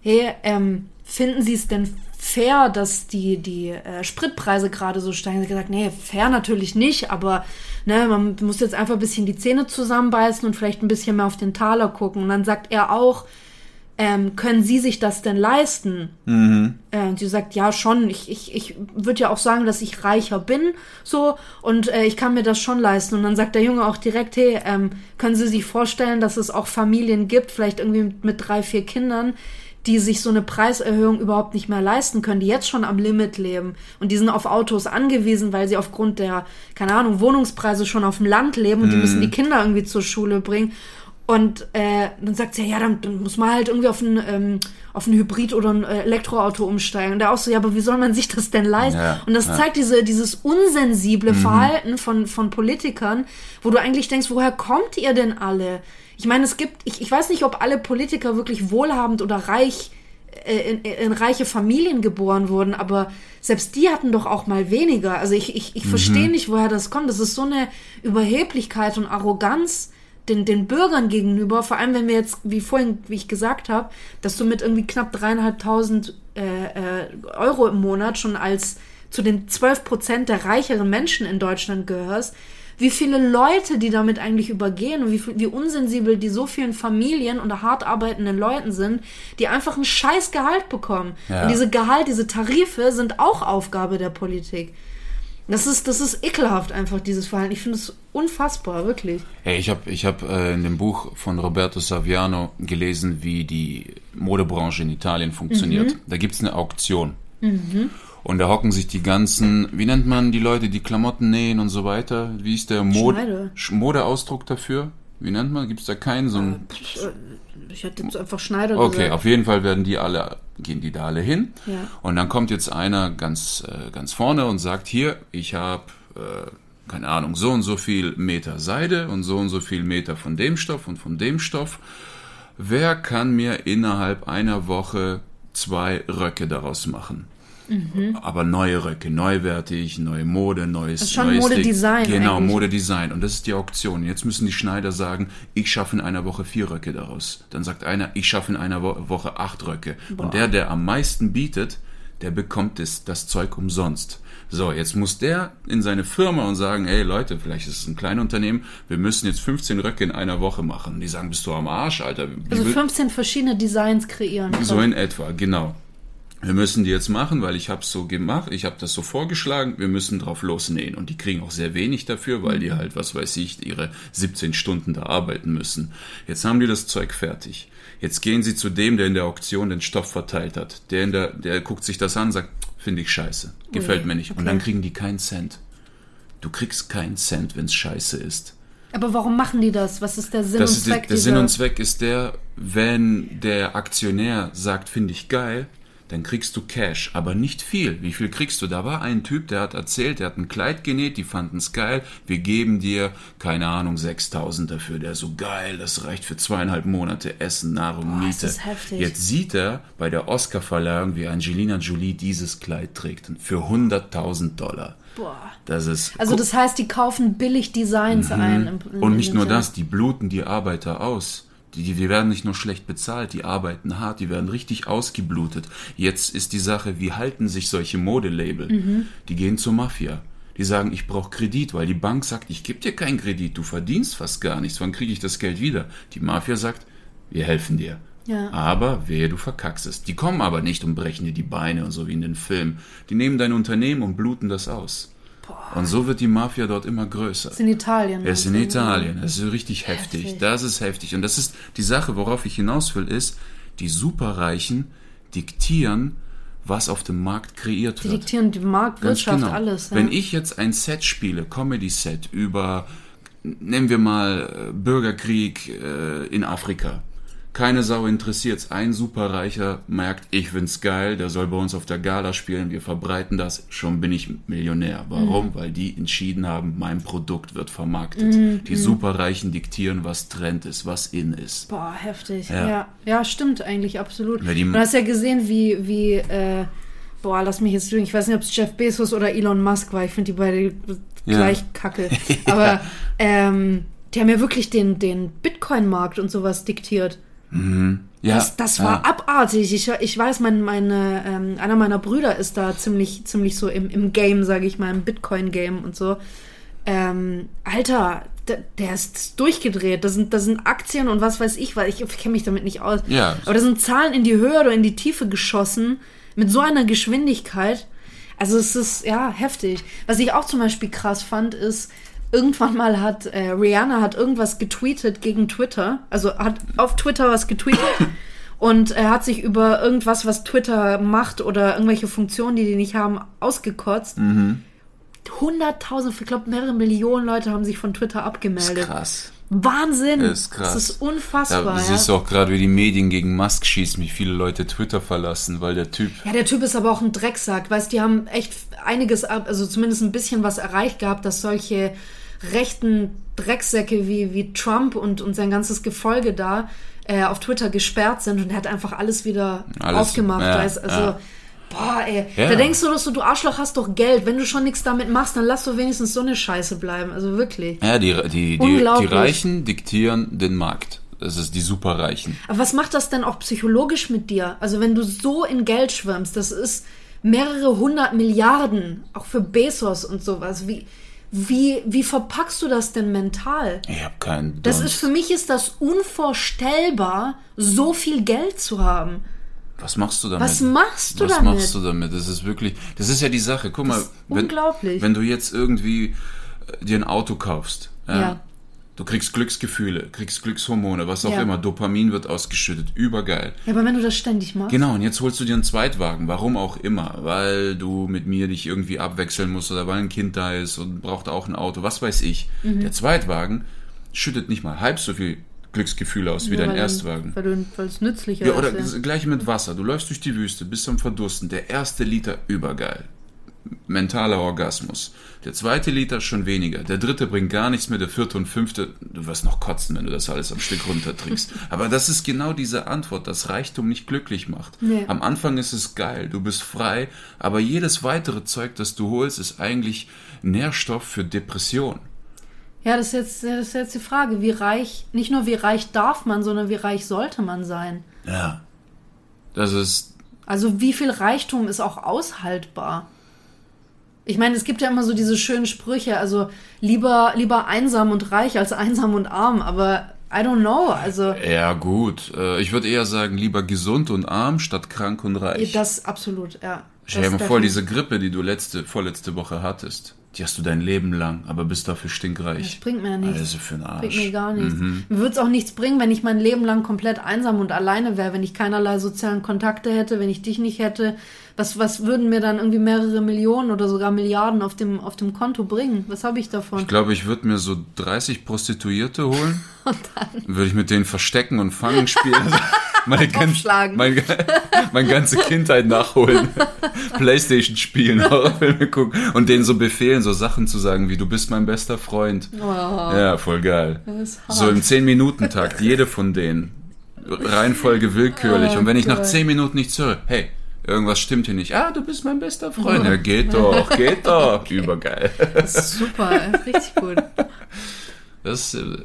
hey, ähm, finden Sie es denn fair, dass die, die äh, Spritpreise gerade so steigen? Sie hat gesagt, nee, fair natürlich nicht, aber ne, man muss jetzt einfach ein bisschen die Zähne zusammenbeißen und vielleicht ein bisschen mehr auf den Taler gucken. Und dann sagt er auch, ähm, können Sie sich das denn leisten? Äh, und sie sagt, ja, schon. Ich, ich, ich würde ja auch sagen, dass ich reicher bin, so, und äh, ich kann mir das schon leisten. Und dann sagt der Junge auch direkt, hey, ähm, können Sie sich vorstellen, dass es auch Familien gibt, vielleicht irgendwie mit, mit drei, vier Kindern, die sich so eine Preiserhöhung überhaupt nicht mehr leisten können, die jetzt schon am Limit leben und die sind auf Autos angewiesen, weil sie aufgrund der, keine Ahnung, Wohnungspreise schon auf dem Land leben und die müssen die Kinder irgendwie zur Schule bringen. Und äh, dann sagt sie, ja, dann, dann muss man halt irgendwie auf ein, ähm, auf ein Hybrid oder ein äh, Elektroauto umsteigen. Und der auch so, ja, aber wie soll man sich das denn leisten? Ja, und das ja. zeigt diese, dieses unsensible Verhalten von, von Politikern, wo du eigentlich denkst, woher kommt ihr denn alle? Ich meine, es gibt, ich, ich weiß nicht, ob alle Politiker wirklich wohlhabend oder reich äh, in, in reiche Familien geboren wurden, aber selbst die hatten doch auch mal weniger. Also ich, ich, ich verstehe nicht, woher das kommt. Das ist so eine Überheblichkeit und Arroganz den, den Bürgern gegenüber, vor allem wenn wir jetzt, wie vorhin, wie ich gesagt habe, dass du mit irgendwie knapp dreieinhalbtausend äh, äh, Euro im Monat schon als zu den 12 Prozent der reicheren Menschen in Deutschland gehörst, wie viele Leute die damit eigentlich übergehen und wie, wie unsensibel die so vielen Familien und hart arbeitenden Leuten sind, die einfach ein scheiß Gehalt bekommen. Ja. Und diese Gehalt, diese Tarife sind auch Aufgabe der Politik. Das ist, das ist ekelhaft einfach, dieses Verhalten. Ich finde es unfassbar, wirklich. Hey, ich habe ich hab, äh, in dem Buch von Roberto Saviano gelesen, wie die Modebranche in Italien funktioniert. Da gibt's eine Auktion. Und da hocken sich die ganzen, wie nennt man die Leute, die Klamotten nähen und so weiter? Wie ist der Mod Modeausdruck dafür? Wie nennt man? Gibt's da keinen so einen Ich hätte jetzt einfach Schneider Okay, gesagt. auf jeden Fall werden die alle, gehen die da alle hin. Ja. Und dann kommt jetzt einer ganz, äh, ganz vorne und sagt, hier, ich habe, äh, keine Ahnung, so und so viel Meter Seide und so und so viel Meter von dem Stoff und von dem Stoff. Wer kann mir innerhalb einer Woche zwei Röcke daraus machen? Aber neue Röcke, neuwertig, neue Mode, neues, Das ist schon neues. Modedesign Genau, eigentlich. Modedesign. Und das ist die Auktion. Jetzt müssen die Schneider sagen, ich schaffe in einer Woche vier Röcke daraus. Dann sagt einer, ich schaffe in einer Wo Woche acht Röcke. Und der, der am meisten bietet, der bekommt das, das Zeug umsonst. So, jetzt muss der in seine Firma und sagen, hey Leute, vielleicht ist es ein Kleinunternehmen, wir müssen jetzt 15 Röcke in einer Woche machen. Die sagen, bist du am Arsch, Alter? Also will- 15 verschiedene Designs kreieren. so in etwa, genau. Wir müssen die jetzt machen, weil ich habe so gemacht, ich habe das so vorgeschlagen, wir müssen drauf losnähen. Und die kriegen auch sehr wenig dafür, weil die halt, was weiß ich, ihre 17 Stunden da arbeiten müssen. Jetzt haben die das Zeug fertig. Jetzt gehen sie zu dem, der in der Auktion den Stoff verteilt hat. Der, in der, der guckt sich das an, sagt, finde ich scheiße, gefällt mir nicht. Und dann kriegen die keinen Cent. Du kriegst keinen Cent, wenn's scheiße ist. Aber warum machen die das? Was ist der Sinn Das und ist Zweck der, der. Sinn und Zweck ist der, wenn der Aktionär sagt, finde ich geil, dann kriegst du Cash, aber nicht viel. Wie viel kriegst du? Da war ein Typ, der hat erzählt, der hat ein Kleid genäht, die fanden's geil, wir geben dir, keine Ahnung, 6000 dafür. Der so geil, das reicht für zweieinhalb Monate Essen, Nahrung, Boah, Miete. ist das heftig. Jetzt sieht er bei der Oscarverleihung, wie Angelina Jolie dieses Kleid trägt für 100.000 Dollar. Boah. Das ist Also das heißt, die kaufen billig Designs ein. Im, Mhm. und nicht nur das, die bluten die Arbeiter aus. Die, die, die werden nicht nur schlecht bezahlt, die arbeiten hart, die werden richtig ausgeblutet. Jetzt ist die Sache, wie halten sich solche Modelabel? Mhm. Die gehen zur Mafia. Die sagen, ich brauche Kredit, weil die Bank sagt, ich gebe dir keinen Kredit, du verdienst fast gar nichts, wann kriege ich das Geld wieder? Die Mafia sagt, wir helfen dir. Ja. Aber wehe, du verkackst es. Die kommen aber nicht und brechen dir die Beine und so wie in den Filmen. Die nehmen dein Unternehmen und bluten das aus. Und so wird die Mafia dort immer größer. Das ist in Italien. Es ist in? Italien. Das ist richtig heftig. Heftig. Das ist heftig. Und das ist die Sache, worauf ich hinaus will, ist, die Superreichen diktieren, was auf dem Markt kreiert Die wird. diktieren die Marktwirtschaft, genau. alles. Ja. Wenn ich jetzt ein Set spiele, Comedy-Set über, nehmen wir mal äh, Bürgerkrieg äh, in Afrika. Keine Sau interessiert's. Ein Superreicher merkt, ich find's geil, der soll bei uns auf der Gala spielen, wir verbreiten das, schon bin ich Millionär. Warum? Mhm. Weil die entschieden haben, mein Produkt wird vermarktet. Mhm. Die Superreichen diktieren, was Trend ist, was in ist. Boah, heftig. Ja. Ja. ja, stimmt eigentlich, absolut. Die- du hast ja gesehen, wie, wie, äh, boah, lass mich jetzt lügen, ich weiß nicht, ob es Jeff Bezos oder Elon Musk war, ich finde die beide Ja. gleich kacke. [LAUGHS] Aber ähm, die haben ja wirklich den, den Bitcoin-Markt und sowas diktiert. Ja, Das, das war ja. abartig. Ich, ich weiß, mein, meine, ähm, einer meiner Brüder ist da ziemlich, ziemlich so im, im Game, sage ich mal, im Bitcoin-Game und so. Ähm, Alter, der, der ist durchgedreht. Das sind, das sind Aktien und was weiß ich, weil ich kenne mich damit nicht aus. Ja. Aber das sind Zahlen in die Höhe oder in die Tiefe geschossen mit so einer Geschwindigkeit. Also es ist ja heftig. Was ich auch zum Beispiel krass fand, ist, irgendwann mal hat äh, Rihanna hat irgendwas getweetet gegen Twitter. Also hat auf Twitter was getweetet. [LAUGHS] Und er hat sich über irgendwas, was Twitter macht oder irgendwelche Funktionen, die die nicht haben, ausgekotzt. Mhm. 100.000, ich glaube mehrere Millionen Leute haben sich von Twitter ist abgemeldet. krass. Wahnsinn. Ist krass. Das ist unfassbar. Da ja. siehst du auch gerade, wie die Medien gegen Musk schießen, wie viele Leute Twitter verlassen, weil der Typ Ja, der Typ ist aber auch ein Drecksack. Weißt, die haben echt einiges, ab- also zumindest ein bisschen was erreicht gehabt, dass solche rechten Drecksäcke wie, wie Trump und, und sein ganzes Gefolge da äh, auf Twitter gesperrt sind und er hat einfach alles wieder Alles, aufgemacht. ja, also, ja. boah, ey. Ja. Da denkst du doch so, du Arschloch hast doch Geld. Wenn du schon nichts damit machst, dann lass doch wenigstens so eine Scheiße bleiben. Also wirklich. Ja, die, die, die, die. Reichen diktieren den Markt. Das ist die Superreichen. Aber was macht das denn auch psychologisch mit dir? Also wenn du so in Geld schwimmst, das ist mehrere hundert Milliarden, auch für Bezos und sowas. Wie, wie, wie verpackst du das denn mental? Ich habe keinen. Das Dunst. ist für mich ist das unvorstellbar, so viel Geld zu haben. Was machst du damit? Was machst du Was damit? machst du damit? Das ist wirklich, das ist ja die Sache. Guck mal, wenn, unglaublich. wenn du jetzt irgendwie äh, dir ein Auto kaufst, ja, Ja. Du kriegst Glücksgefühle, kriegst Glückshormone, was auch Ja. immer, Dopamin wird ausgeschüttet, übergeil. Ja, aber wenn du das ständig machst. Genau, und jetzt holst du dir einen Zweitwagen, warum auch immer, weil du mit mir dich irgendwie abwechseln musst oder weil ein Kind da ist und braucht auch ein Auto, was weiß ich. Mhm. Der Zweitwagen schüttet nicht mal halb so viel Glücksgefühle aus wie Nur dein Erstwagen. Weil, es nützlicher Ja, oder ist. das gleiche mit Wasser. Du läufst durch die Wüste, bist am Verdursten. Der erste Liter übergeil. Mentaler Orgasmus. Der zweite Liter schon weniger. Der dritte bringt gar nichts mehr. Der vierte und fünfte, du wirst noch kotzen, wenn du das alles am Stück runtertrinkst. [LAUGHS] Aber das ist genau diese Antwort, dass Reichtum nicht glücklich macht. Nee. Am Anfang ist es geil, du bist frei, aber jedes weitere Zeug, das du holst, ist eigentlich Nährstoff für Depression. Ja, das ist, jetzt, das ist jetzt die Frage, wie reich, nicht nur wie reich darf man, sondern wie reich sollte man sein? Ja. Das ist Also wie viel Reichtum ist auch aushaltbar? Ich meine, es gibt ja immer so diese schönen Sprüche, also lieber, lieber einsam und reich als einsam und arm, aber I don't know, also Ja, gut. Äh, Ich würde eher sagen, lieber gesund und arm statt krank und reich. das absolut, ja. Stell dir mal vor, diese Grippe, die du letzte, vorletzte Woche hattest, die hast du dein Leben lang, aber bist dafür stinkreich. Das bringt mir ja nichts. Also für den Arsch. Bringt mir gar nichts. Mhm. Mir würde es auch nichts bringen, wenn ich mein Leben lang komplett einsam und alleine wäre, wenn ich keinerlei sozialen Kontakte hätte, wenn ich dich nicht hätte. Was, was würden mir dann irgendwie mehrere Millionen oder sogar Milliarden auf dem, auf dem Konto bringen? Was habe ich davon? Ich glaube, ich würde mir so 30 Prostituierte holen. [LAUGHS] Würde ich mit denen verstecken und fangen spielen. [LAUGHS] meine, gan Aufschlagen. meine, ganze Kindheit nachholen. [LAUGHS] Playstation spielen, Horrorfilme gucken und denen so befehlen, so Sachen zu sagen wie du bist mein bester Freund. Ja, voll geil. So im 10-Minuten-Takt, jede von denen. Reihenfolge willkürlich. und wenn ich nach Oh Gott. 10 Minuten nichts höre, hey, irgendwas stimmt hier nicht. Ah, du bist mein bester Freund. Ja, geht doch, geht doch. [LAUGHS] Übergeil. Das ist super, richtig gut. Das, äh,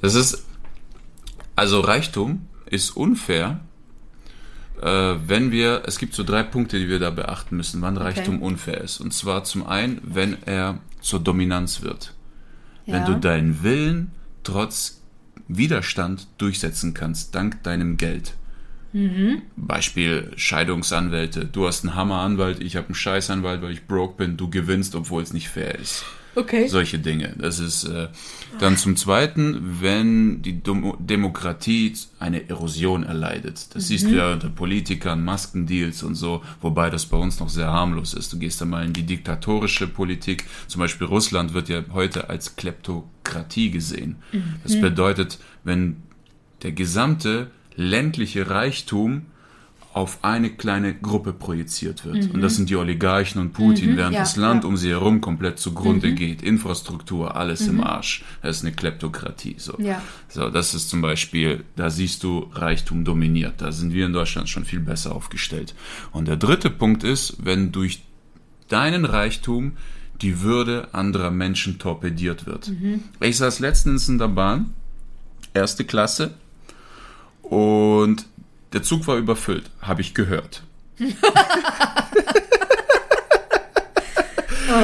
das ist, also Reichtum ist unfair, äh, wenn wir, es gibt so drei Punkte, die wir da beachten müssen, wann Reichtum unfair ist. Und zwar zum einen, wenn er zur Dominanz wird. Wenn Ja. du deinen Willen trotz Widerstand durchsetzen kannst, dank deinem Geld. Beispiel Scheidungsanwälte. Du hast einen Hammeranwalt, ich habe einen Scheißanwalt, weil ich broke bin. Du gewinnst, obwohl es nicht fair ist. Okay. Solche Dinge. Das ist äh, dann zum Zweiten, wenn die Demo Demokratie eine Erosion erleidet. Das siehst du ja unter Politikern, Maskendeals und so, wobei das bei uns noch sehr harmlos ist. Du gehst dann mal in die diktatorische Politik. Zum Beispiel Russland wird ja heute als Kleptokratie gesehen. Das bedeutet, wenn der gesamte ländliche Reichtum auf eine kleine Gruppe projiziert wird. Und das sind die Oligarchen und Putin, während ja, das Land ja. um sie herum komplett zugrunde geht. Infrastruktur, alles im Arsch. Das ist eine Kleptokratie. So. Ja. so, das ist zum Beispiel, da siehst du Reichtum dominiert. Da sind wir in Deutschland schon viel besser aufgestellt. Und der dritte Punkt ist, wenn durch deinen Reichtum die Würde anderer Menschen torpediert wird. Ich saß letztens in der Bahn, erste Klasse, und der Zug war überfüllt, habe ich gehört. [LAUGHS]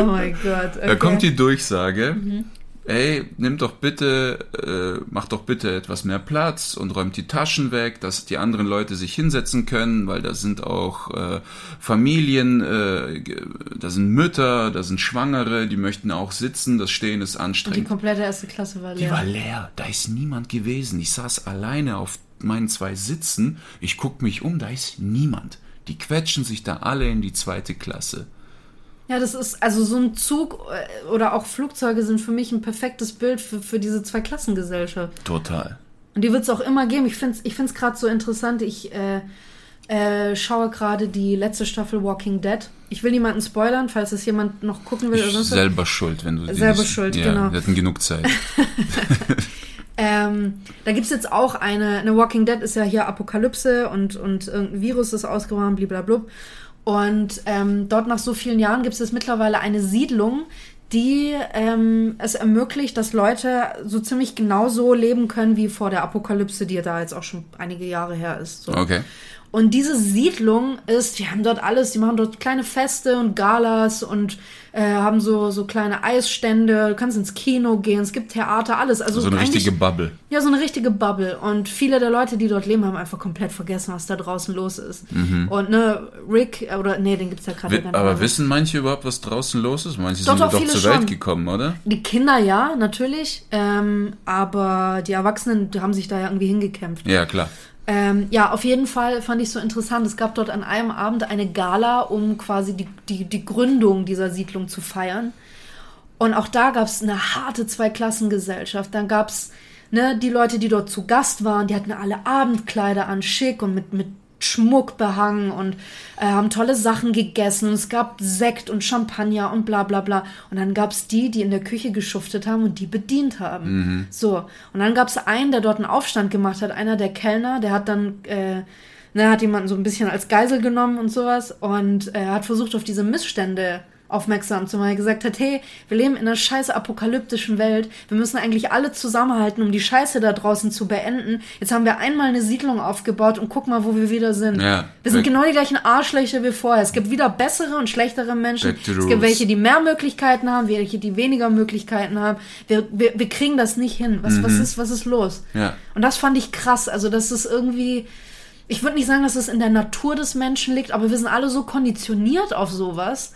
Oh mein Gott. Okay. Da kommt die Durchsage, ey, nimm doch bitte, äh, mach doch bitte etwas mehr Platz und räumt die Taschen weg, dass die anderen Leute sich hinsetzen können, weil da sind auch äh, Familien, äh, da sind Mütter, da sind Schwangere, die möchten auch sitzen, das Stehen ist Und die anstrengend. komplette erste Klasse war Die leer. war leer, da ist niemand gewesen. Ich saß alleine auf meinen zwei Sitzen, ich guck mich um, da ist niemand. Die quetschen sich da alle in die zweite Klasse. Ja, das ist, also so ein Zug äh, oder auch Flugzeuge sind für mich ein perfektes Bild für, für diese Zweiklassengesellschaft. Total. Und die wird es auch immer geben. Ich finde es ich find's gerade so interessant. Ich äh, äh, schaue gerade die letzte Staffel Walking Dead. Ich will niemanden spoilern, falls es jemand noch gucken will. Oder Ich sonst was. selber schuld, wenn du Selber schuld, ja, genau. Wir hatten genug Zeit. [LAUGHS] [LAUGHS] Ähm, da gibt's jetzt auch eine, eine Walking Dead ist ja hier Apokalypse und, und irgendein Virus ist ausgebrochen, blablabla. Und ähm, dort nach so vielen Jahren gibt es jetzt mittlerweile eine Siedlung, die ähm, es ermöglicht, dass Leute so ziemlich genauso leben können wie vor der Apokalypse, die ja da jetzt auch schon einige Jahre her ist. So. Okay. Und diese Siedlung ist, die haben dort alles, die machen dort kleine Feste und Galas und äh, haben so, so kleine Eisstände, du kannst ins Kino gehen, es gibt Theater, alles. Also So eine richtige Bubble. Ja, so eine richtige Bubble. Und viele der Leute, die dort leben, haben einfach komplett vergessen, was da draußen los ist. Und ne, Rick, oder nee, den gibt's ja gerade Mhm. Nicht Aber wissen manche überhaupt, was draußen los ist? Manche Doch, sind doch, doch zur schon. Welt gekommen, oder? Die Kinder ja, natürlich. Ähm, aber die Erwachsenen die haben sich da ja irgendwie hingekämpft. Ja, klar. Ähm, ja, auf jeden Fall fand ich so interessant. Es gab dort an einem Abend eine Gala, um quasi die, die, die Gründung dieser Siedlung zu feiern. Und auch da gab es eine harte Zweiklassengesellschaft. Dann gab es ne, die Leute, die dort zu Gast waren, die hatten alle Abendkleider an, schick und mit, mit Schmuck behangen und äh, haben tolle Sachen gegessen. Und es gab Sekt und Champagner und bla bla bla. Und dann gab es die, die in der Küche geschuftet haben und die bedient haben. So. Und dann gab es einen, der dort einen Aufstand gemacht hat, einer der Kellner, der hat dann. Äh, Ne, hat jemanden so ein bisschen als Geisel genommen und sowas und er hat versucht, auf diese Missstände aufmerksam zu machen. Er gesagt hat, hey, wir leben in einer scheiße apokalyptischen Welt. Wir müssen eigentlich alle zusammenhalten, um die Scheiße da draußen zu beenden. Jetzt haben wir einmal eine Siedlung aufgebaut und guck mal, wo wir wieder sind. Ja. wir sind genau die gleichen Arschlöcher wie vorher. Es gibt wieder bessere und schlechtere Menschen. Es gibt welche, die mehr Möglichkeiten haben, welche, die weniger Möglichkeiten haben. Wir, wir, wir kriegen das nicht hin. Was, was, ist, was ist los? Mhm. Ja. Und das fand ich krass. Also, das ist irgendwie. Ich würde nicht sagen, dass es in der Natur des Menschen liegt, aber wir sind alle so konditioniert auf sowas,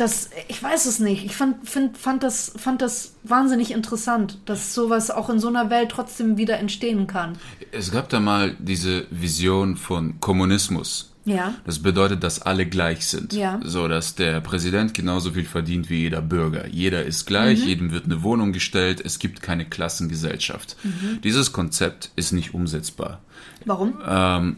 dass ich weiß es nicht. Ich fand, find, fand, das, fand das wahnsinnig interessant, dass sowas auch in so einer Welt trotzdem wieder entstehen kann. Es gab da mal diese Vision von Kommunismus. Ja. Das bedeutet, dass alle gleich sind. Ja. So, dass der Präsident genauso viel verdient wie jeder Bürger. Jeder ist gleich, jedem wird eine Wohnung gestellt, es gibt keine Klassengesellschaft. Dieses Konzept ist nicht umsetzbar. Warum? Ähm,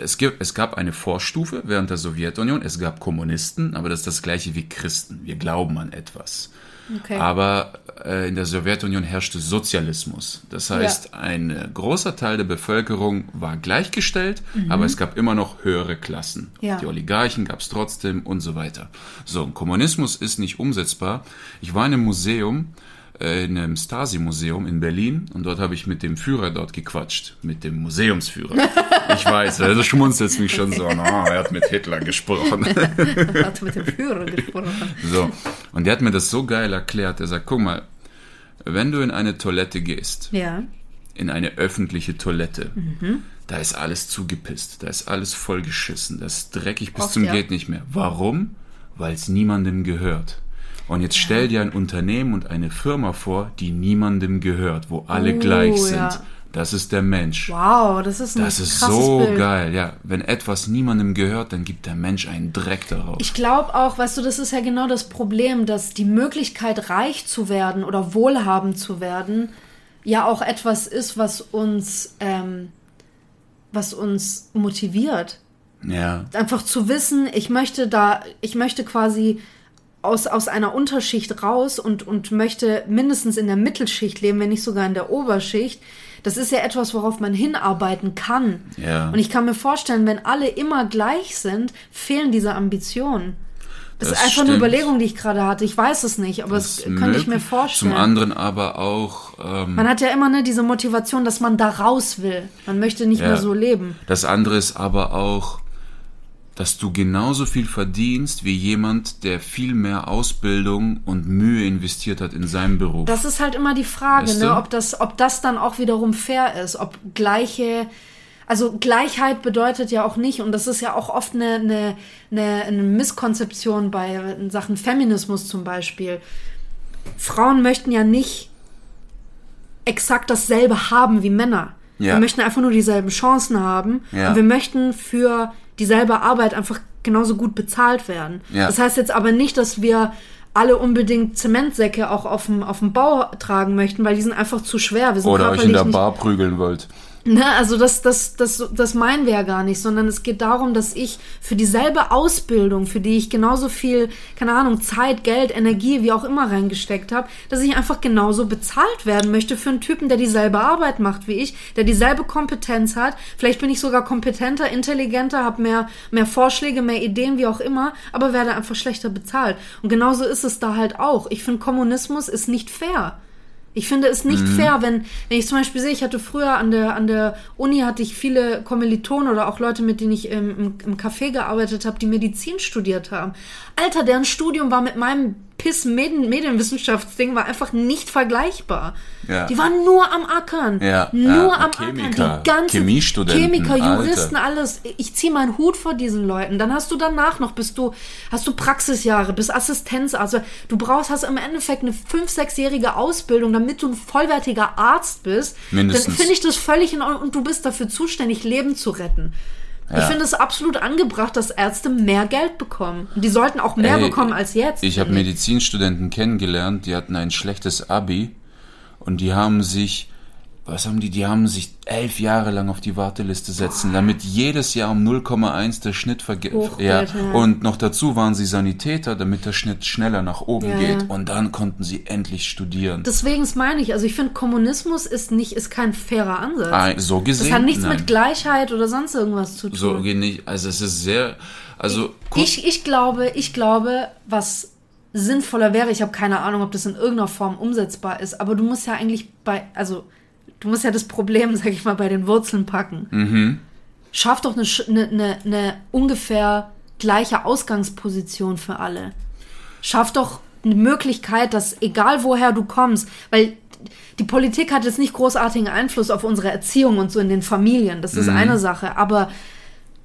es, gibt, es gab eine Vorstufe während der Sowjetunion, es gab Kommunisten, aber das ist das gleiche wie Christen. Wir glauben an etwas. Okay. Aber äh, in der Sowjetunion herrschte Sozialismus. Das heißt, ein äh, großer Teil der Bevölkerung war gleichgestellt, aber es gab immer noch höhere Klassen. Ja. Die Oligarchen gab es trotzdem und so weiter. So, Kommunismus ist nicht umsetzbar. Ich war in einem Museum, in einem Stasi-Museum in Berlin und dort habe ich mit dem Führer dort gequatscht, mit dem Museumsführer. Ich weiß, also schmunzelt mich schon so, na, er hat mit Hitler gesprochen. hat mit dem Führer gesprochen. So. Und der hat mir das so geil erklärt. Er sagt, guck mal, wenn du in eine Toilette gehst, Ja. in eine öffentliche Toilette, da ist alles zugepisst, da ist alles vollgeschissen, das ist dreckig bis Oft, zum ja. geht nicht mehr. Warum? Weil es niemandem gehört. Und jetzt stell dir ein Unternehmen und eine Firma vor, die niemandem gehört, wo alle Oh, gleich sind. ja. Das ist der Mensch. Wow, das ist ein Das ist so Bild. geil, ja. Wenn etwas niemandem gehört, dann gibt der Mensch einen Dreck darauf. Ich glaube auch, weißt du, das ist ja genau das Problem, dass die Möglichkeit, reich zu werden oder wohlhabend zu werden, ja auch etwas ist, was uns, ähm, was uns motiviert. ja. Einfach zu wissen, ich möchte da, ich möchte quasi aus, aus einer Unterschicht raus und, und möchte mindestens in der Mittelschicht leben, wenn nicht sogar in der Oberschicht. Das ist ja etwas, worauf man hinarbeiten kann. Ja. Und ich kann mir vorstellen, wenn alle immer gleich sind, fehlen diese Ambitionen. Das, Das ist einfach eine stimmt. Überlegung, die ich gerade hatte. Ich weiß es nicht, aber Das das könnte ich mir möglich. vorstellen. Zum anderen aber auch, ähm, man hat ja immer ne, diese Motivation, dass man da raus will. Man möchte nicht Ja. mehr so leben. das andere ist aber auch, dass du genauso viel verdienst wie jemand, der viel mehr Ausbildung und Mühe investiert hat in seinem Beruf. Das ist halt immer die Frage, Weißt ne, du? ob das, ob das dann auch wiederum fair ist, ob gleiche, also Gleichheit bedeutet ja auch nicht, und das ist ja auch oft eine, eine, eine, eine Misskonzeption bei Sachen Feminismus zum Beispiel. Frauen möchten ja nicht exakt dasselbe haben wie Männer. Ja. Wir möchten einfach nur dieselben Chancen haben Ja. und wir möchten für dieselbe Arbeit einfach genauso gut bezahlt werden. Ja. Das heißt jetzt aber nicht, dass wir alle unbedingt Zementsäcke auch auf dem, auf dem Bau tragen möchten, weil die sind einfach zu schwer. Wir sind Oder euch in der Bar prügeln wollt. Ne, also das, das, das, das meinen wir ja gar nicht, sondern es geht darum, dass ich für dieselbe Ausbildung, für die ich genauso viel, keine Ahnung, Zeit, Geld, Energie, wie auch immer reingesteckt habe, dass ich einfach genauso bezahlt werden möchte für einen Typen, der dieselbe Arbeit macht wie ich, der dieselbe Kompetenz hat. Vielleicht bin ich sogar kompetenter, intelligenter, habe mehr, mehr Vorschläge, mehr Ideen, wie auch immer, aber werde einfach schlechter bezahlt. Und genauso ist es da halt auch. Ich finde, Kommunismus ist nicht fair. Ich finde es nicht Mhm. fair, wenn, wenn ich zum Beispiel sehe, ich hatte früher an der, an der Uni hatte ich viele Kommilitonen oder auch Leute, mit denen ich im, im, im Café gearbeitet habe, die Medizin studiert haben. Alter, deren Studium war mit meinem Piss Medien, Medienwissenschaftsding war einfach nicht vergleichbar. Ja. Die waren nur am Ackern. Ja, Nur ja, am Chemiker, Ackern. Die ganze Chemiestudenten, Chemiker, Alter. Juristen, alles. Ich ziehe meinen Hut vor diesen Leuten. Dann hast du danach noch, bist du, hast du Praxisjahre, bist Assistenzarzt. Also du brauchst, hast im Endeffekt eine fünf, sechsjährige Ausbildung, damit du ein vollwertiger Arzt bist. Mindestens. Dann finde ich das völlig in Ordnung und du bist dafür zuständig, Leben zu retten. Ich finde es absolut angebracht, dass Ärzte mehr Geld bekommen. Und die sollten auch mehr Ey, bekommen als jetzt. Ich habe finde Medizinstudenten kennengelernt, die hatten ein schlechtes Abi und die haben sich, was haben die, die haben sich elf Jahre lang auf die Warteliste setzen, damit jedes Jahr um 0,1 der Schnitt vergeht. Ja, und noch dazu waren sie Sanitäter, damit der Schnitt schneller nach oben Ja, geht. Und dann konnten sie endlich studieren. Deswegen meine ich, also ich finde, Kommunismus ist nicht, ist kein fairer Ansatz. Ah, so gesehen. Das hat nichts nein. mit Gleichheit oder sonst irgendwas zu tun. So nicht. Also es ist sehr, also Ich, ich glaube, ich glaube, was sinnvoller wäre, ich habe keine Ahnung, ob das in irgendeiner Form umsetzbar ist, aber du musst ja eigentlich bei, also du musst ja das Problem, [LAUGHS] sag ich mal, bei den Wurzeln packen. Mhm. Schaff doch eine, eine, eine, eine ungefähr gleiche Ausgangsposition für alle. Schaff doch eine Möglichkeit, dass egal woher du kommst, weil die Politik hat jetzt nicht großartigen Einfluss auf unsere Erziehung und so in den Familien. Das ist eine Sache. Aber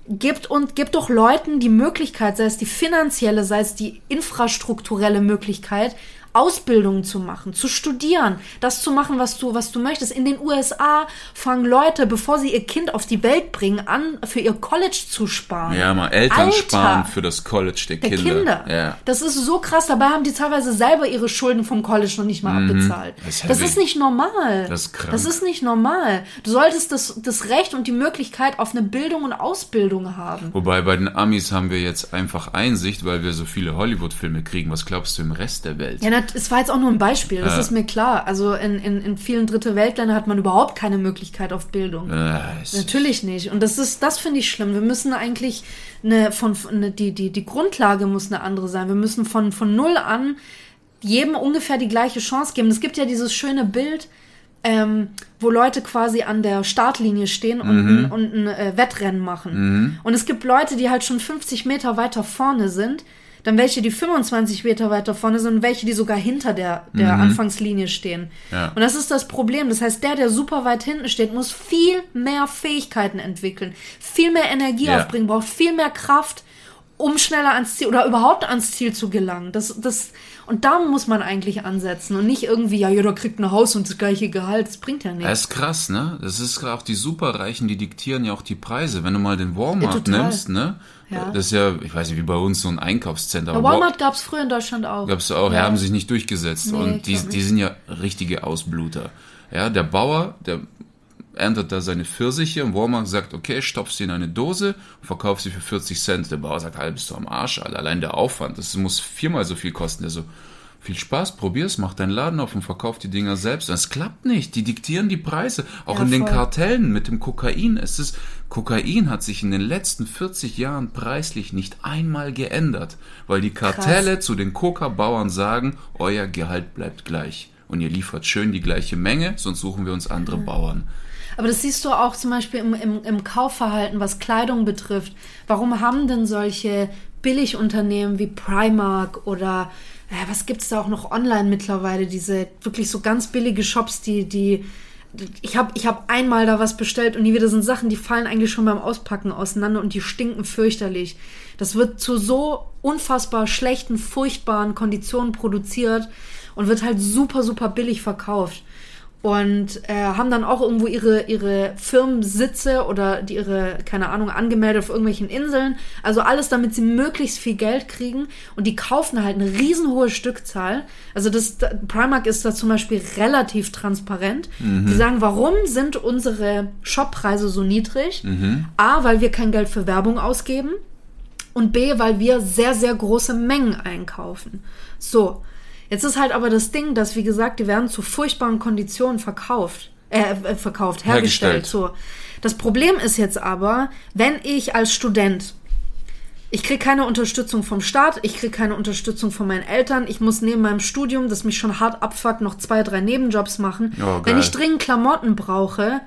gibt und gibt doch Leuten die Möglichkeit, sei es die finanzielle, sei es die infrastrukturelle Möglichkeit, Ausbildungen zu machen, zu studieren, das zu machen, was du, was du möchtest. In den USA fangen Leute, bevor sie ihr Kind auf die Welt bringen, an, für ihr College zu sparen. ja mal Eltern Alter, sparen für das College der, der Kinder. Kinder. Ja. Das ist so krass. Dabei haben die teilweise selber ihre Schulden vom College noch nicht mal abbezahlt. Mhm. Das ist Das heavy. ist nicht normal. Das ist krank. Das ist nicht normal. Du solltest das, das Recht und die Möglichkeit auf eine Bildung und Ausbildung haben. Wobei bei den Amis haben wir jetzt einfach Einsicht, weil wir so viele Hollywood-Filme kriegen. Was glaubst du im Rest der Welt? Ja, es war jetzt auch nur ein Beispiel, das Ja. ist mir klar. Also in, in, in vielen Dritte Weltländern hat man überhaupt keine Möglichkeit auf Bildung. Es- Natürlich nicht. Und das ist, das finde ich schlimm. Wir müssen eigentlich eine, von, eine, die, die, die Grundlage muss eine andere sein. Wir müssen von, von null an jedem ungefähr die gleiche Chance geben. Es gibt ja dieses schöne Bild, ähm, wo Leute quasi an der Startlinie stehen und, ein, und ein äh, Wettrennen machen. Und es gibt Leute, die halt schon 50 Meter weiter vorne sind, dann welche, die 25 Meter weiter vorne sind und welche, die sogar hinter der, der Anfangslinie stehen. Ja. Und das ist das Problem. Das heißt, der, der super weit hinten steht, muss viel mehr Fähigkeiten entwickeln, viel mehr Energie Ja. aufbringen, braucht viel mehr Kraft, um schneller ans Ziel oder überhaupt ans Ziel zu gelangen. Das, das, und da muss man eigentlich ansetzen und nicht irgendwie, ja, jeder kriegt ein Haus und das gleiche Gehalt. Das bringt ja nichts. Das ist krass, ne? Das ist auch die Superreichen, die diktieren ja auch die Preise. Wenn du mal den Ja, Walmart total. nimmst, ne? Ja. Das ist ja, ich weiß nicht, wie bei uns so ein Einkaufscenter. Ja, Walmart gab es früher in Deutschland auch. gab es auch, ja. haben sich nicht durchgesetzt. Nee, und die, die sind ja richtige Ausbluter. Ja, der Bauer, der erntet da seine Pfirsiche und Walmart sagt, okay, stopf sie in eine Dose und verkauf sie für 40 Cent. Der Bauer sagt, halt, bist du am Arsch, Alter. allein der Aufwand, das muss viermal so viel kosten. Der so, viel Spaß, probier's, mach deinen Laden auf und verkauf die Dinger selbst. Und es klappt nicht, die diktieren die Preise. Auch Ja, in den voll. Kartellen mit dem Kokain. Es ist, Kokain hat sich in den letzten 40 Jahren preislich nicht einmal geändert, weil die Kartelle zu den Coca-Bauern sagen, euer Gehalt bleibt gleich. Und ihr liefert schön die gleiche Menge, sonst suchen wir uns andere Bauern. Aber das siehst du auch zum Beispiel im, im, im Kaufverhalten, was Kleidung betrifft. Warum haben denn solche Billigunternehmen wie Primark oder äh, was gibt's da auch noch online mittlerweile, diese wirklich so ganz billige Shops, die, die ich habe ich hab einmal da was bestellt und die wieder sind Sachen, die fallen eigentlich schon beim Auspacken auseinander und die stinken fürchterlich. Das wird zu so unfassbar schlechten, furchtbaren Konditionen produziert und wird halt super, super billig verkauft und äh, haben dann auch irgendwo ihre, ihre Firmensitze oder die ihre, keine Ahnung, angemeldet auf irgendwelchen Inseln. Also alles, damit sie möglichst viel Geld kriegen. Und die kaufen halt eine riesenhohe Stückzahl. Also das da- Primark ist da zum Beispiel relativ transparent. Die sagen, warum sind unsere Shoppreise so niedrig? A, weil wir kein Geld für Werbung ausgeben. Und B, weil wir sehr, sehr große Mengen einkaufen. So. Jetzt ist halt aber das Ding, dass, wie gesagt, die werden zu furchtbaren Konditionen verkauft. Äh, äh, verkauft, hergestellt. Hergestellt. So. Das Problem ist jetzt aber, wenn ich als Student Ich kriege keine Unterstützung vom Staat, ich kriege keine Unterstützung von meinen Eltern. Ich muss neben meinem Studium, das mich schon hart abfuckt, noch zwei, drei Nebenjobs machen. Oh, Wenn ich dringend Klamotten brauche,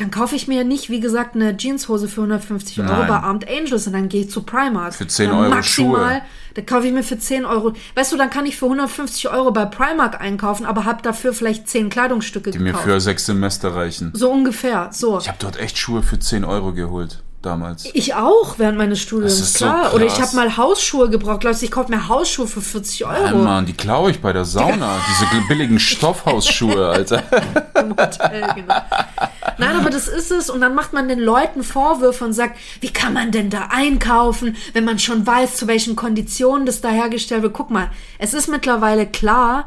dann kaufe ich mir nicht, wie gesagt, eine Jeanshose für 150 Euro Nein. bei Armed Angels und dann gehe ich zu Primark. Für 10 dann Euro maximal, Schuhe. Da kaufe ich mir für 10 Euro. Weißt du, dann kann ich für 150 Euro bei Primark einkaufen, aber habe dafür vielleicht 10 Kleidungsstücke Die mir gekauft. für sechs Semester reichen. so ungefähr. So. Ich habe dort echt Schuhe für 10 Euro geholt. Damals. Ich auch während meines Studiums, ist so klar. Oder ich habe mal Hausschuhe gebraucht. Glaubst du, ich kaufe mir Hausschuhe für 40 Ja, Euro? Mann, die klaue ich bei der Sauna. [LAUGHS] Diese billigen Stoffhausschuhe, Alter. im Hotel, genau. Nein, aber das ist es. Und dann macht man den Leuten Vorwürfe und sagt, wie kann man denn da einkaufen, wenn man schon weiß, zu welchen Konditionen das da hergestellt wird. Guck mal, es ist mittlerweile klar,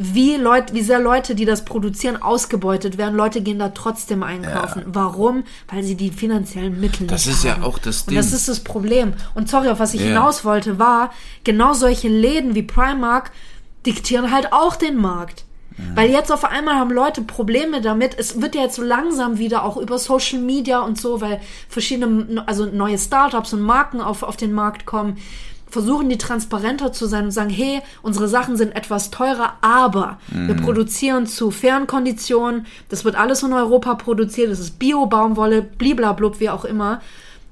wie, Leute, wie sehr Leute, die das produzieren, ausgebeutet werden. Leute gehen da trotzdem einkaufen. Warum? Weil sie die finanziellen Mittel Das nicht ist ja haben. auch das Und das Ding. ist das Problem. Und sorry, auf was ich Ja. hinaus wollte, war, genau solche Läden wie Primark diktieren halt auch den Markt. Weil jetzt auf einmal haben Leute Probleme damit. Es wird ja jetzt so langsam wieder auch über Social Media und so, weil verschiedene, also neue Startups und Marken auf, auf den Markt kommen, versuchen die transparenter zu sein und sagen, hey, unsere Sachen sind etwas teurer, aber wir produzieren zu fairen Konditionen. Das wird alles in Europa produziert. Das ist Bio-Baumwolle, bliblablub, wie auch immer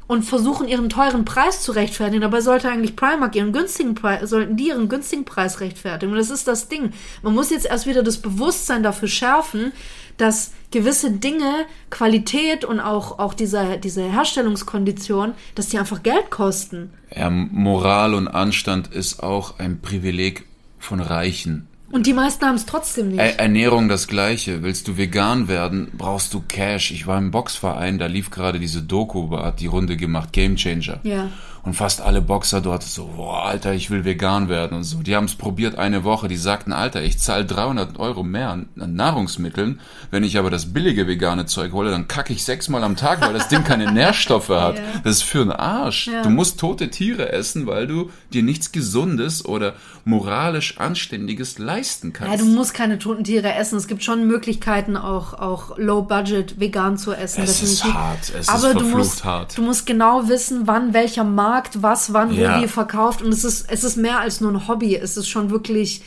und versuchen ihren teuren Preis zu rechtfertigen. Dabei sollte eigentlich Primark ihren günstigen Preis, sollten die ihren günstigen Preis rechtfertigen. Und das ist das Ding. Man muss jetzt erst wieder das Bewusstsein dafür schärfen, dass gewisse Dinge, Qualität und auch, auch diese, diese Herstellungskondition, dass die einfach Geld kosten. Ja, Moral und Anstand ist auch ein Privileg von Reichen. Und die meisten haben es trotzdem nicht. Er Ernährung das gleiche. Willst du vegan werden, brauchst du Cash. Ich war im Boxverein, da lief gerade diese Doku, hat die Runde gemacht, Game Changer. Ja. Und fast alle Boxer dort so, boah, Alter, ich will vegan werden und so. Die haben es probiert eine Woche. Die sagten, Alter, ich zahle 300 Euro mehr an an Nahrungsmitteln. Wenn ich aber das billige vegane Zeug hole, dann kacke ich sechsmal am Tag, weil das Ding keine [LAUGHS] Nährstoffe hat. Ja. Das ist für einen Arsch. Ja. Du musst tote Tiere essen, weil du dir nichts Gesundes oder moralisch Anständiges leisten kannst. Ja, du musst keine toten Tiere essen. Es gibt schon Möglichkeiten, auch, auch low budget vegan zu essen. Es ist definitiv. hart. Es ist Aber du verflucht musst, hart. du musst genau wissen, wann welcher Markt was, wann, Ja. wo wie verkauft. Und es ist, es ist mehr als nur ein Hobby. Es ist schon wirklich,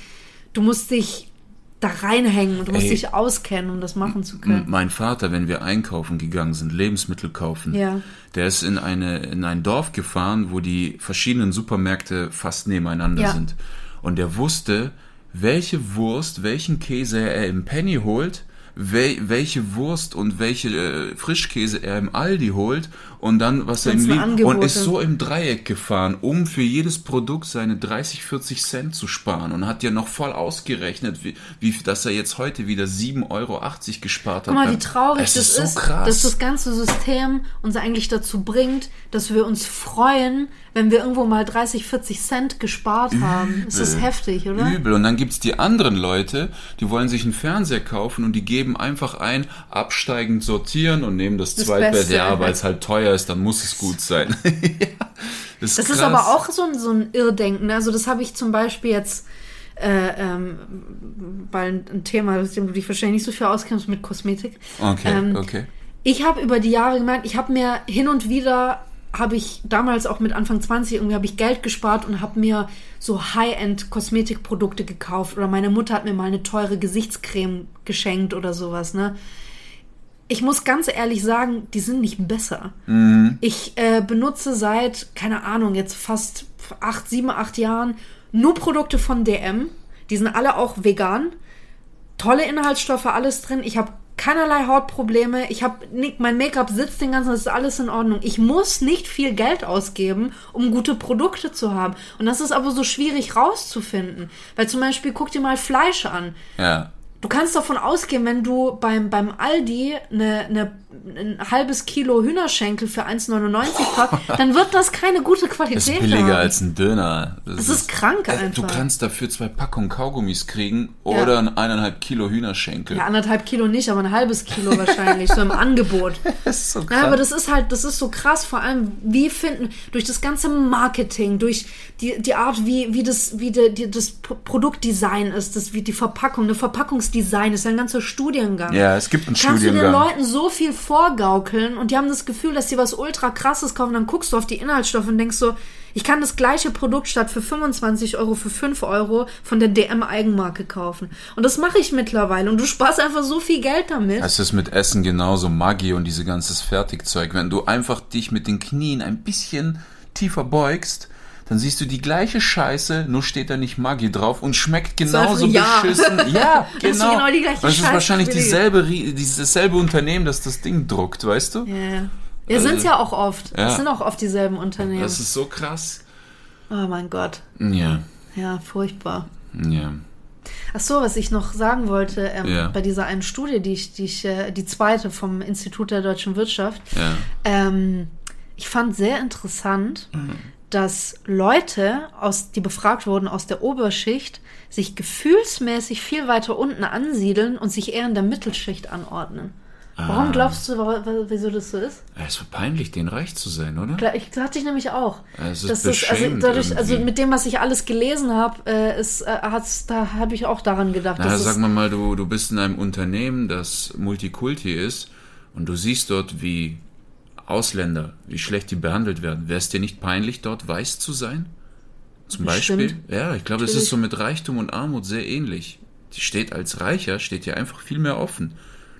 du musst dich da reinhängen und du musst Ey. dich auskennen, um das machen zu können. Mein Vater, wenn wir einkaufen gegangen sind, Lebensmittel kaufen, Ja. der ist in, eine, in ein Dorf gefahren, wo die verschiedenen Supermärkte fast nebeneinander Ja. sind. Und der wusste, welche Wurst, welchen Käse er im Penny holt, wel, welche Wurst und welche äh, Frischkäse er im Aldi holt und dann was er ihm Ganzen liebt und ist so im Dreieck gefahren, um für jedes Produkt seine 30, 40 Cent zu sparen und hat ja noch voll ausgerechnet, wie, wie dass er jetzt heute wieder 7,80 Euro gespart hat. Guck mal, wie traurig es das ist so ist, dass das ganze System uns eigentlich dazu bringt, dass wir uns freuen, wenn wir irgendwo mal 30, 40 Cent gespart haben. Es ist Übel. heftig, oder? Übel. Und dann gibt's die anderen Leute, die wollen sich einen Fernseher kaufen und die geben einfach ein, absteigend sortieren und nehmen das, Das Zweitbett. Beste. Ja, weil es halt teuer ist, dann muss es gut sein. [LAUGHS] ja, das Das krass. ist aber auch so ein, so ein Irrdenken. Also das habe ich zum Beispiel jetzt, äh, ähm, weil ein, Thema, das dem du dich wahrscheinlich nicht so viel auskennst mit Kosmetik. Okay, Ähm, okay. Ich habe über die Jahre gemerkt, ich habe mir hin und wieder, habe ich damals auch mit Anfang 20 irgendwie, habe ich Geld gespart und habe mir so High-End-Kosmetikprodukte gekauft. Oder meine Mutter hat mir mal eine teure Gesichtscreme geschenkt oder sowas, ne? Ich muss ganz ehrlich sagen, die sind nicht besser. Ich äh, benutze seit, keine Ahnung, jetzt fast acht, sieben, acht Jahren nur Produkte von DM. Die sind alle auch vegan. Tolle Inhaltsstoffe, alles drin. Ich habe keinerlei Hautprobleme. Ich habe mein Make-up sitzt den ganzen, das ist alles in Ordnung. Ich muss nicht viel Geld ausgeben, um gute Produkte zu haben. Und das ist aber so schwierig rauszufinden. Weil zum Beispiel, guck dir mal Fleisch an. Ja. Du kannst davon ausgehen, wenn du beim, beim Aldi eine, eine, ein halbes Kilo Hühnerschenkel für 1,99 kaufst, dann wird das keine gute Qualität Das ist billiger haben. als ein Döner. Das ist krank Äh, einfach. Du kannst dafür zwei Packungen Kaugummis kriegen Ja. oder ein eineinhalb Kilo Hühnerschenkel. ja, anderthalb Kilo nicht, aber ein halbes Kilo wahrscheinlich, so im Angebot. [LAUGHS] Das ist so Ja, aber das ist halt, das ist so krass, vor allem, wie finden, durch das ganze Marketing, durch die, die Art, wie, wie das, wie die, die, das Produktdesign ist, das, wie die Verpackung, eine ganzes Design, das ist ein ganzer Studiengang. Ja, es gibt einen Kannst du den Studiengang. Leuten so viel vorgaukeln und die haben das Gefühl, dass sie was ultra krasses kaufen, dann guckst du auf die Inhaltsstoffe und denkst so, ich kann das gleiche Produkt statt für 25 Euro für 5 Euro von der DM Eigenmarke kaufen. Und das mache ich mittlerweile und du sparst einfach so viel Geld damit. Es ist mit Essen genauso, Maggi und diese ganzes Fertigzeug. Wenn du einfach dich mit den Knien ein bisschen tiefer beugst, dann siehst du die gleiche Scheiße, nur steht da nicht Maggi drauf und schmeckt genauso ja. beschissen. [LAUGHS] Ja, genau. genau die gleiche es ist Scheiße wahrscheinlich dieselbe, dasselbe Unternehmen, das das Ding druckt, weißt du? ja, ja sind's ja auch oft. Ja. Es sind auch oft dieselben Unternehmen. Das ist so krass. oh mein Gott. Ja, Ja, furchtbar. ja. Ach so, was ich noch sagen wollte, ähm, Ja. bei dieser einen Studie, die ich, die ich, äh, die zweite vom Institut der deutschen Wirtschaft, Ja. ähm, ich fand sehr interessant, dass Leute, aus, die befragt wurden aus der Oberschicht, sich gefühlsmäßig viel weiter unten ansiedeln und sich eher in der Mittelschicht anordnen. Warum glaubst du, wieso das so ist? Es ist peinlich, den reich zu sein, oder? Klar, Ich hatte ich nämlich auch. Es ist Das also dadurch, also mit dem, was ich alles gelesen habe, äh, ist, äh, da habe ich auch daran gedacht. Na, dass sag es, mal mal, du, du bist in einem Unternehmen, das Multikulti ist und du siehst dort, wie Ausländer, wie schlecht die behandelt werden. Wäre es dir nicht peinlich, dort weiß zu sein? Zum Bestimmt. Beispiel? Ja, ich glaube, das Natürlich. ist so mit Reichtum und Armut sehr ähnlich. Die steht als Reicher, steht dir einfach viel mehr offen.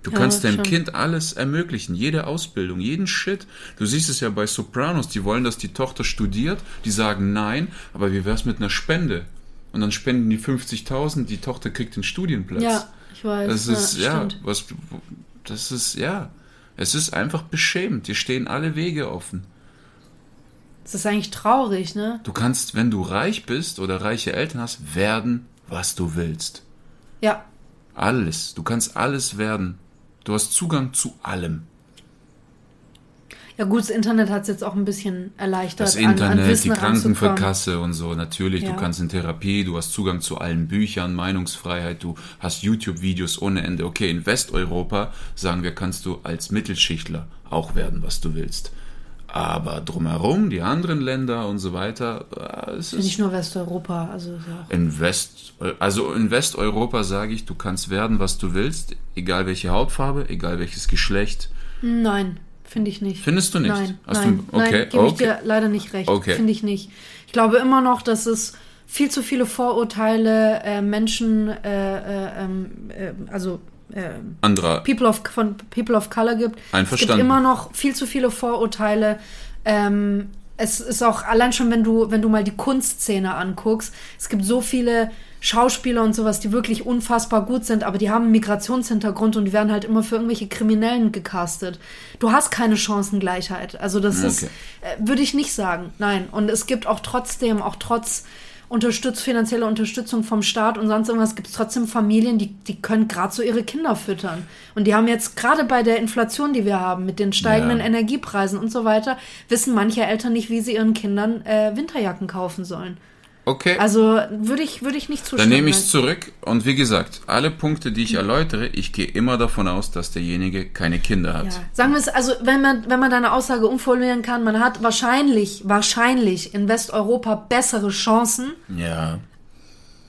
Du Ja, kannst deinem schon. Kind alles ermöglichen, jede Ausbildung, jeden Shit. Du siehst es ja bei Sopranos, die wollen, dass die Tochter studiert, die sagen nein, aber wie wär's mit einer Spende? Und dann spenden die 50.000, die Tochter kriegt den Studienplatz. ja, ich weiß. Das ist, ja, ja, was, das ist, ja, es ist einfach beschämend. Dir stehen alle Wege offen. Das ist eigentlich traurig, ne? Du kannst, wenn du reich bist oder reiche Eltern hast, werden, was du willst. Ja, Alles. Du kannst alles werden. Du hast Zugang zu allem. Ja gut, das Internet hat es jetzt auch ein bisschen erleichtert. Das an- an Internet, Wissen die. Krankenkasse und so, natürlich, Ja. du kannst in Therapie, du hast Zugang zu allen Büchern, Meinungsfreiheit, du hast YouTube-Videos ohne Ende. Okay, in Westeuropa, sagen wir, kannst du als Mittelschichtler auch werden, was du willst. Aber drumherum, die anderen Länder und so weiter, äh, es ist Nicht nur Westeuropa, also ja in West, also in Westeuropa sage ich, du kannst werden, was du willst, egal welche Hautfarbe, egal welches Geschlecht. Nein, finde ich nicht. Findest du nicht? Nein, Hast nein, du- okay, nein, gebe ich okay. dir leider nicht recht. Okay. Finde ich nicht. Ich glaube immer noch, dass es viel zu viele Vorurteile äh, Menschen, äh, äh, ähm, äh, also äh, Anderer. People of, von People of Color gibt. Es Einverstanden. gibt immer noch viel zu viele Vorurteile. Ähm, es ist auch allein schon, wenn du, wenn du mal die Kunstszene anguckst, es gibt so viele Schauspieler und sowas, die wirklich unfassbar gut sind, aber die haben einen Migrationshintergrund und die werden halt immer für irgendwelche Kriminellen gecastet. Du hast keine Chancengleichheit. Also das ist, Okay. äh, würde ich nicht sagen. Nein. Und es gibt auch trotzdem, auch trotz Unterstütz, finanzielle Unterstützung vom Staat und sonst irgendwas, gibt es trotzdem Familien, die, die können gerade so ihre Kinder füttern. Und die haben jetzt gerade bei der Inflation, die wir haben, mit den steigenden Ja. Energiepreisen und so weiter, wissen manche Eltern nicht, wie sie ihren Kindern äh, Winterjacken kaufen sollen. Okay. Also würde ich, würde ich nicht zustimmen. Dann nehme ich es zurück und wie gesagt, alle Punkte, die ich erläutere, ich gehe immer davon aus, dass derjenige keine Kinder hat. Ja. Sagen wir es, also wenn man, wenn man deine Aussage umformulieren kann, man hat wahrscheinlich, wahrscheinlich in Westeuropa bessere Chancen, Ja.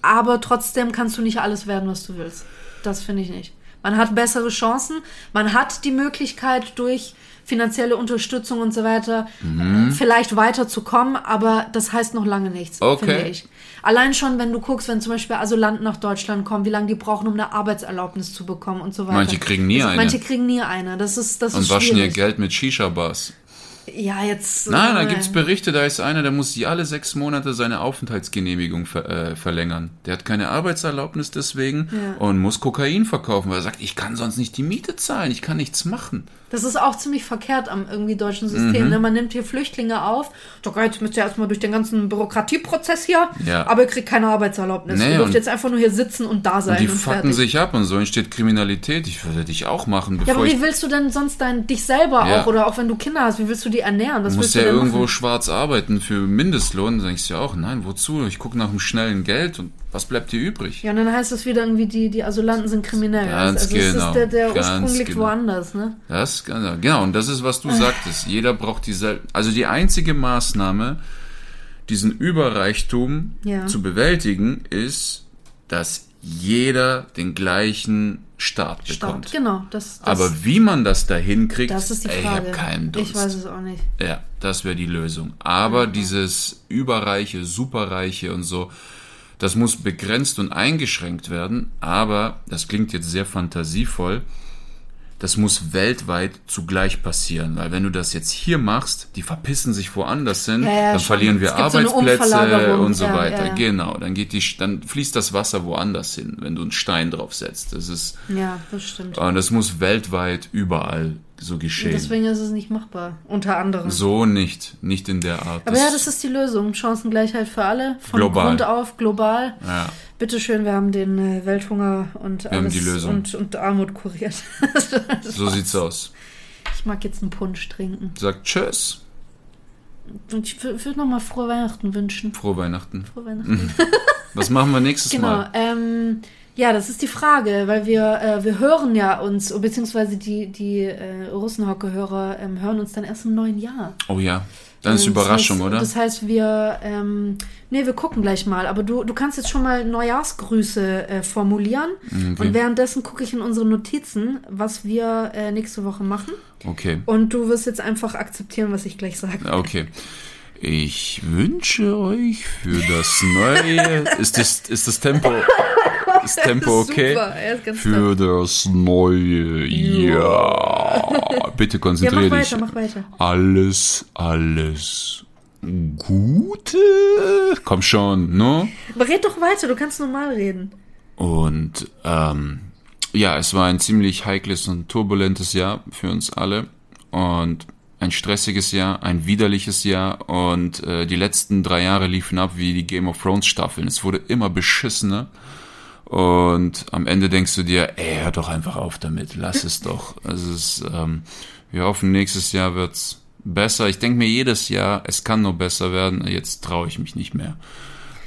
aber trotzdem kannst du nicht alles werden, was du willst. Das finde ich nicht. Man hat bessere Chancen, man hat die Möglichkeit durch finanzielle Unterstützung und so weiter äh, vielleicht weiterzukommen, aber das heißt noch lange nichts, Okay. finde ich. Allein schon, wenn du guckst, wenn zum Beispiel Asylanten nach Deutschland kommen, wie lange die brauchen, um eine Arbeitserlaubnis zu bekommen und so weiter. Manche kriegen nie also, eine. Manche kriegen nie eine. Das ist, das Und ist waschen ihr. Geld mit Shisha-Bars. Ja, jetzt. Nein, da äh, gibt's Berichte, da ist einer, der muss sie alle sechs Monate seine Aufenthaltsgenehmigung ver äh, verlängern. Der hat keine Arbeitserlaubnis deswegen Ja. und muss Kokain verkaufen, weil er sagt, ich kann sonst nicht die Miete zahlen, ich kann nichts machen. Das ist auch ziemlich verkehrt am irgendwie deutschen System. Mhm. Ne? Man nimmt hier Flüchtlinge auf. Doch, jetzt müsst ihr erstmal durch den ganzen Bürokratieprozess hier. Ja. Aber ihr kriegt keine Arbeitserlaubnis. Nee, ihr dürft jetzt einfach nur hier sitzen und da sein. Und die und fucken fertig. sich ab und so entsteht Kriminalität. Ich würde dich auch machen, Ja, bevor aber ich wie willst du denn sonst dein, dich selber Ja. auch oder auch wenn du Kinder hast, wie willst du die ernähren? Was Du musst ja irgendwo machen? schwarz arbeiten für Mindestlohn. Da denkst du ja auch, nein, wozu? Ich gucke nach dem schnellen Geld und was bleibt dir übrig? Ja, und dann heißt es wieder irgendwie, die, die Asylanten sind kriminell. Ganz also genau, ist der, der Ursprung liegt genau. woanders, ne? Das, genau, und das ist, was du sagtest. Jeder braucht dieselbe, also die einzige Maßnahme, diesen Überreichtum Ja. zu bewältigen, ist dass jeder den gleichen Start bekommt. Start, genau. Das, das, Aber wie man das da hinkriegt, das ist die ey, ich Frage. habe keinen Durst. ich weiß es auch nicht. Ja, das wäre die Lösung. Aber dieses überreiche, superreiche und so, das muss begrenzt und eingeschränkt werden. Aber das klingt jetzt sehr fantasievoll. Das muss weltweit zugleich passieren, weil wenn du das jetzt hier machst, die verpissen sich woanders hin, Ja, ja, dann schon. verlieren wir so Arbeitsplätze Umverlagerung. und so Ja, weiter. Genau, dann geht die, dann fließt das Wasser woanders hin, wenn du einen Stein drauf setzt. Das ist, Ja, das stimmt. und das muss weltweit überall so geschehen. Deswegen ist es nicht machbar. Unter anderem. So nicht, nicht in der Art. Aber ja, das ist die Lösung. Chancengleichheit für alle. Von Global. Grund auf, global. ja. Bitteschön, wir haben den äh, Welthunger und haben alles die Lösung. Und, und Armut kuriert. [LAUGHS] So sieht's aus. ich mag jetzt einen Punsch trinken. Sagt Tschüss. Und ich würde nochmal frohe Weihnachten wünschen. Frohe Weihnachten. Frohe Weihnachten. Was machen wir nächstes [LAUGHS] Genau. Mal? Ähm, ja, das ist die Frage, weil wir, äh, wir hören ja uns, beziehungsweise die, die äh, Russenhocke-Hörer ähm, hören uns dann erst im neuen Jahr. Oh ja. Dann ist Ähm, Überraschung, das heißt, oder? Das heißt, wir, ähm, nee, wir gucken gleich mal. Aber du, du kannst jetzt schon mal Neujahrsgrüße äh, formulieren. Und währenddessen gucke ich in unsere Notizen, was wir äh, nächste Woche machen. Okay. Und du wirst jetzt einfach akzeptieren, was ich gleich sage. Okay. Ich wünsche euch für das neue. [LAUGHS] ist, das, ist das Tempo. [LAUGHS] Ist Tempo okay? Für das neue Jahr. Bitte [LAUGHS] Ja, konzentriere mach dich. weiter, mach weiter. Alles, alles Gute. Komm schon, ne? Aber red doch weiter, du kannst normal reden. Und ähm, ja, es war ein ziemlich heikles und turbulentes Jahr für uns alle. Und ein stressiges Jahr, ein widerliches Jahr. Und äh, die letzten drei Jahre liefen ab wie die Game of Thrones Staffeln. Es wurde immer beschissener. Und am Ende denkst du dir, ey, hör doch einfach auf damit, lass es doch. [LAUGHS] Es ist, ähm, wir hoffen, nächstes Jahr wird's besser. Ich denke mir jedes Jahr, es kann nur besser werden. Jetzt traue ich mich nicht mehr.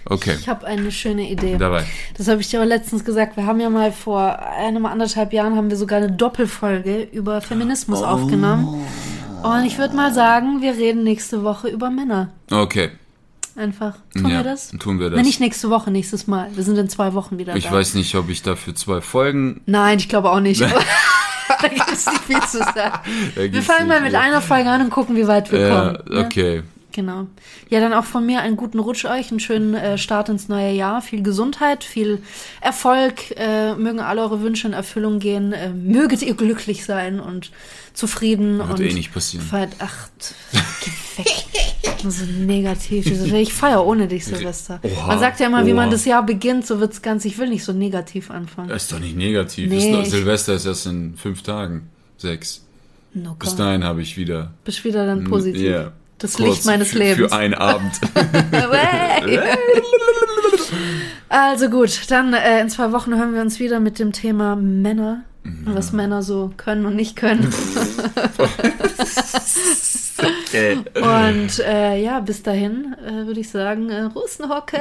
Okay, Ich habe eine schöne Idee. dabei. Das habe ich dir auch letztens gesagt. Wir haben ja mal vor einem anderthalb Jahren haben wir sogar eine Doppelfolge über Feminismus Oh. aufgenommen. Und ich würde mal sagen, wir reden nächste Woche über Männer. Okay, Einfach. Tun Ja, wir das? tun wir das. Nein, nicht nächste Woche, nächstes Mal. Wir sind in zwei Wochen wieder Ich da. weiß nicht, ob ich dafür zwei Folgen. Nein, ich glaube auch nicht. [LAUGHS] da gibt es nicht viel zu sagen. Wir fangen mal mit einer Folge an und gucken, wie weit wir Ja, kommen. ne? okay. Genau. Ja, dann auch von mir einen guten Rutsch euch, einen schönen äh, Start ins neue Jahr, viel Gesundheit, viel Erfolg, äh, mögen alle eure Wünsche in Erfüllung gehen, äh, möget ihr glücklich sein und zufrieden Wird und eh nicht passieren. Ach, [LAUGHS] weg. Nur so negativ. Ich feiere ohne dich, Silvester. Oha, man sagt ja immer, wie man oha. das Jahr beginnt, so wird's ganz. Ich will nicht so negativ anfangen. Das ist doch nicht negativ. Nee, ist doch, Silvester ist erst in fünf Tagen. Sechs. No Bis dahin habe ich wieder. Bist wieder dann positiv. Ja. Das Licht meines für, Lebens. Für einen Abend. [LAUGHS] Also gut, dann äh, in zwei Wochen hören wir uns wieder mit dem Thema Männer. Und was Männer so können und nicht können. [LAUGHS] okay. Und äh, ja, bis dahin äh, würde ich sagen, äh, Russenhocke.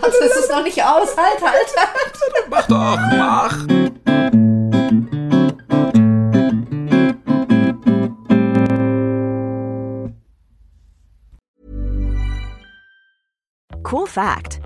Was, ist es noch nicht aus? Halt, halt, halt. Mach doch, mach. Cool fact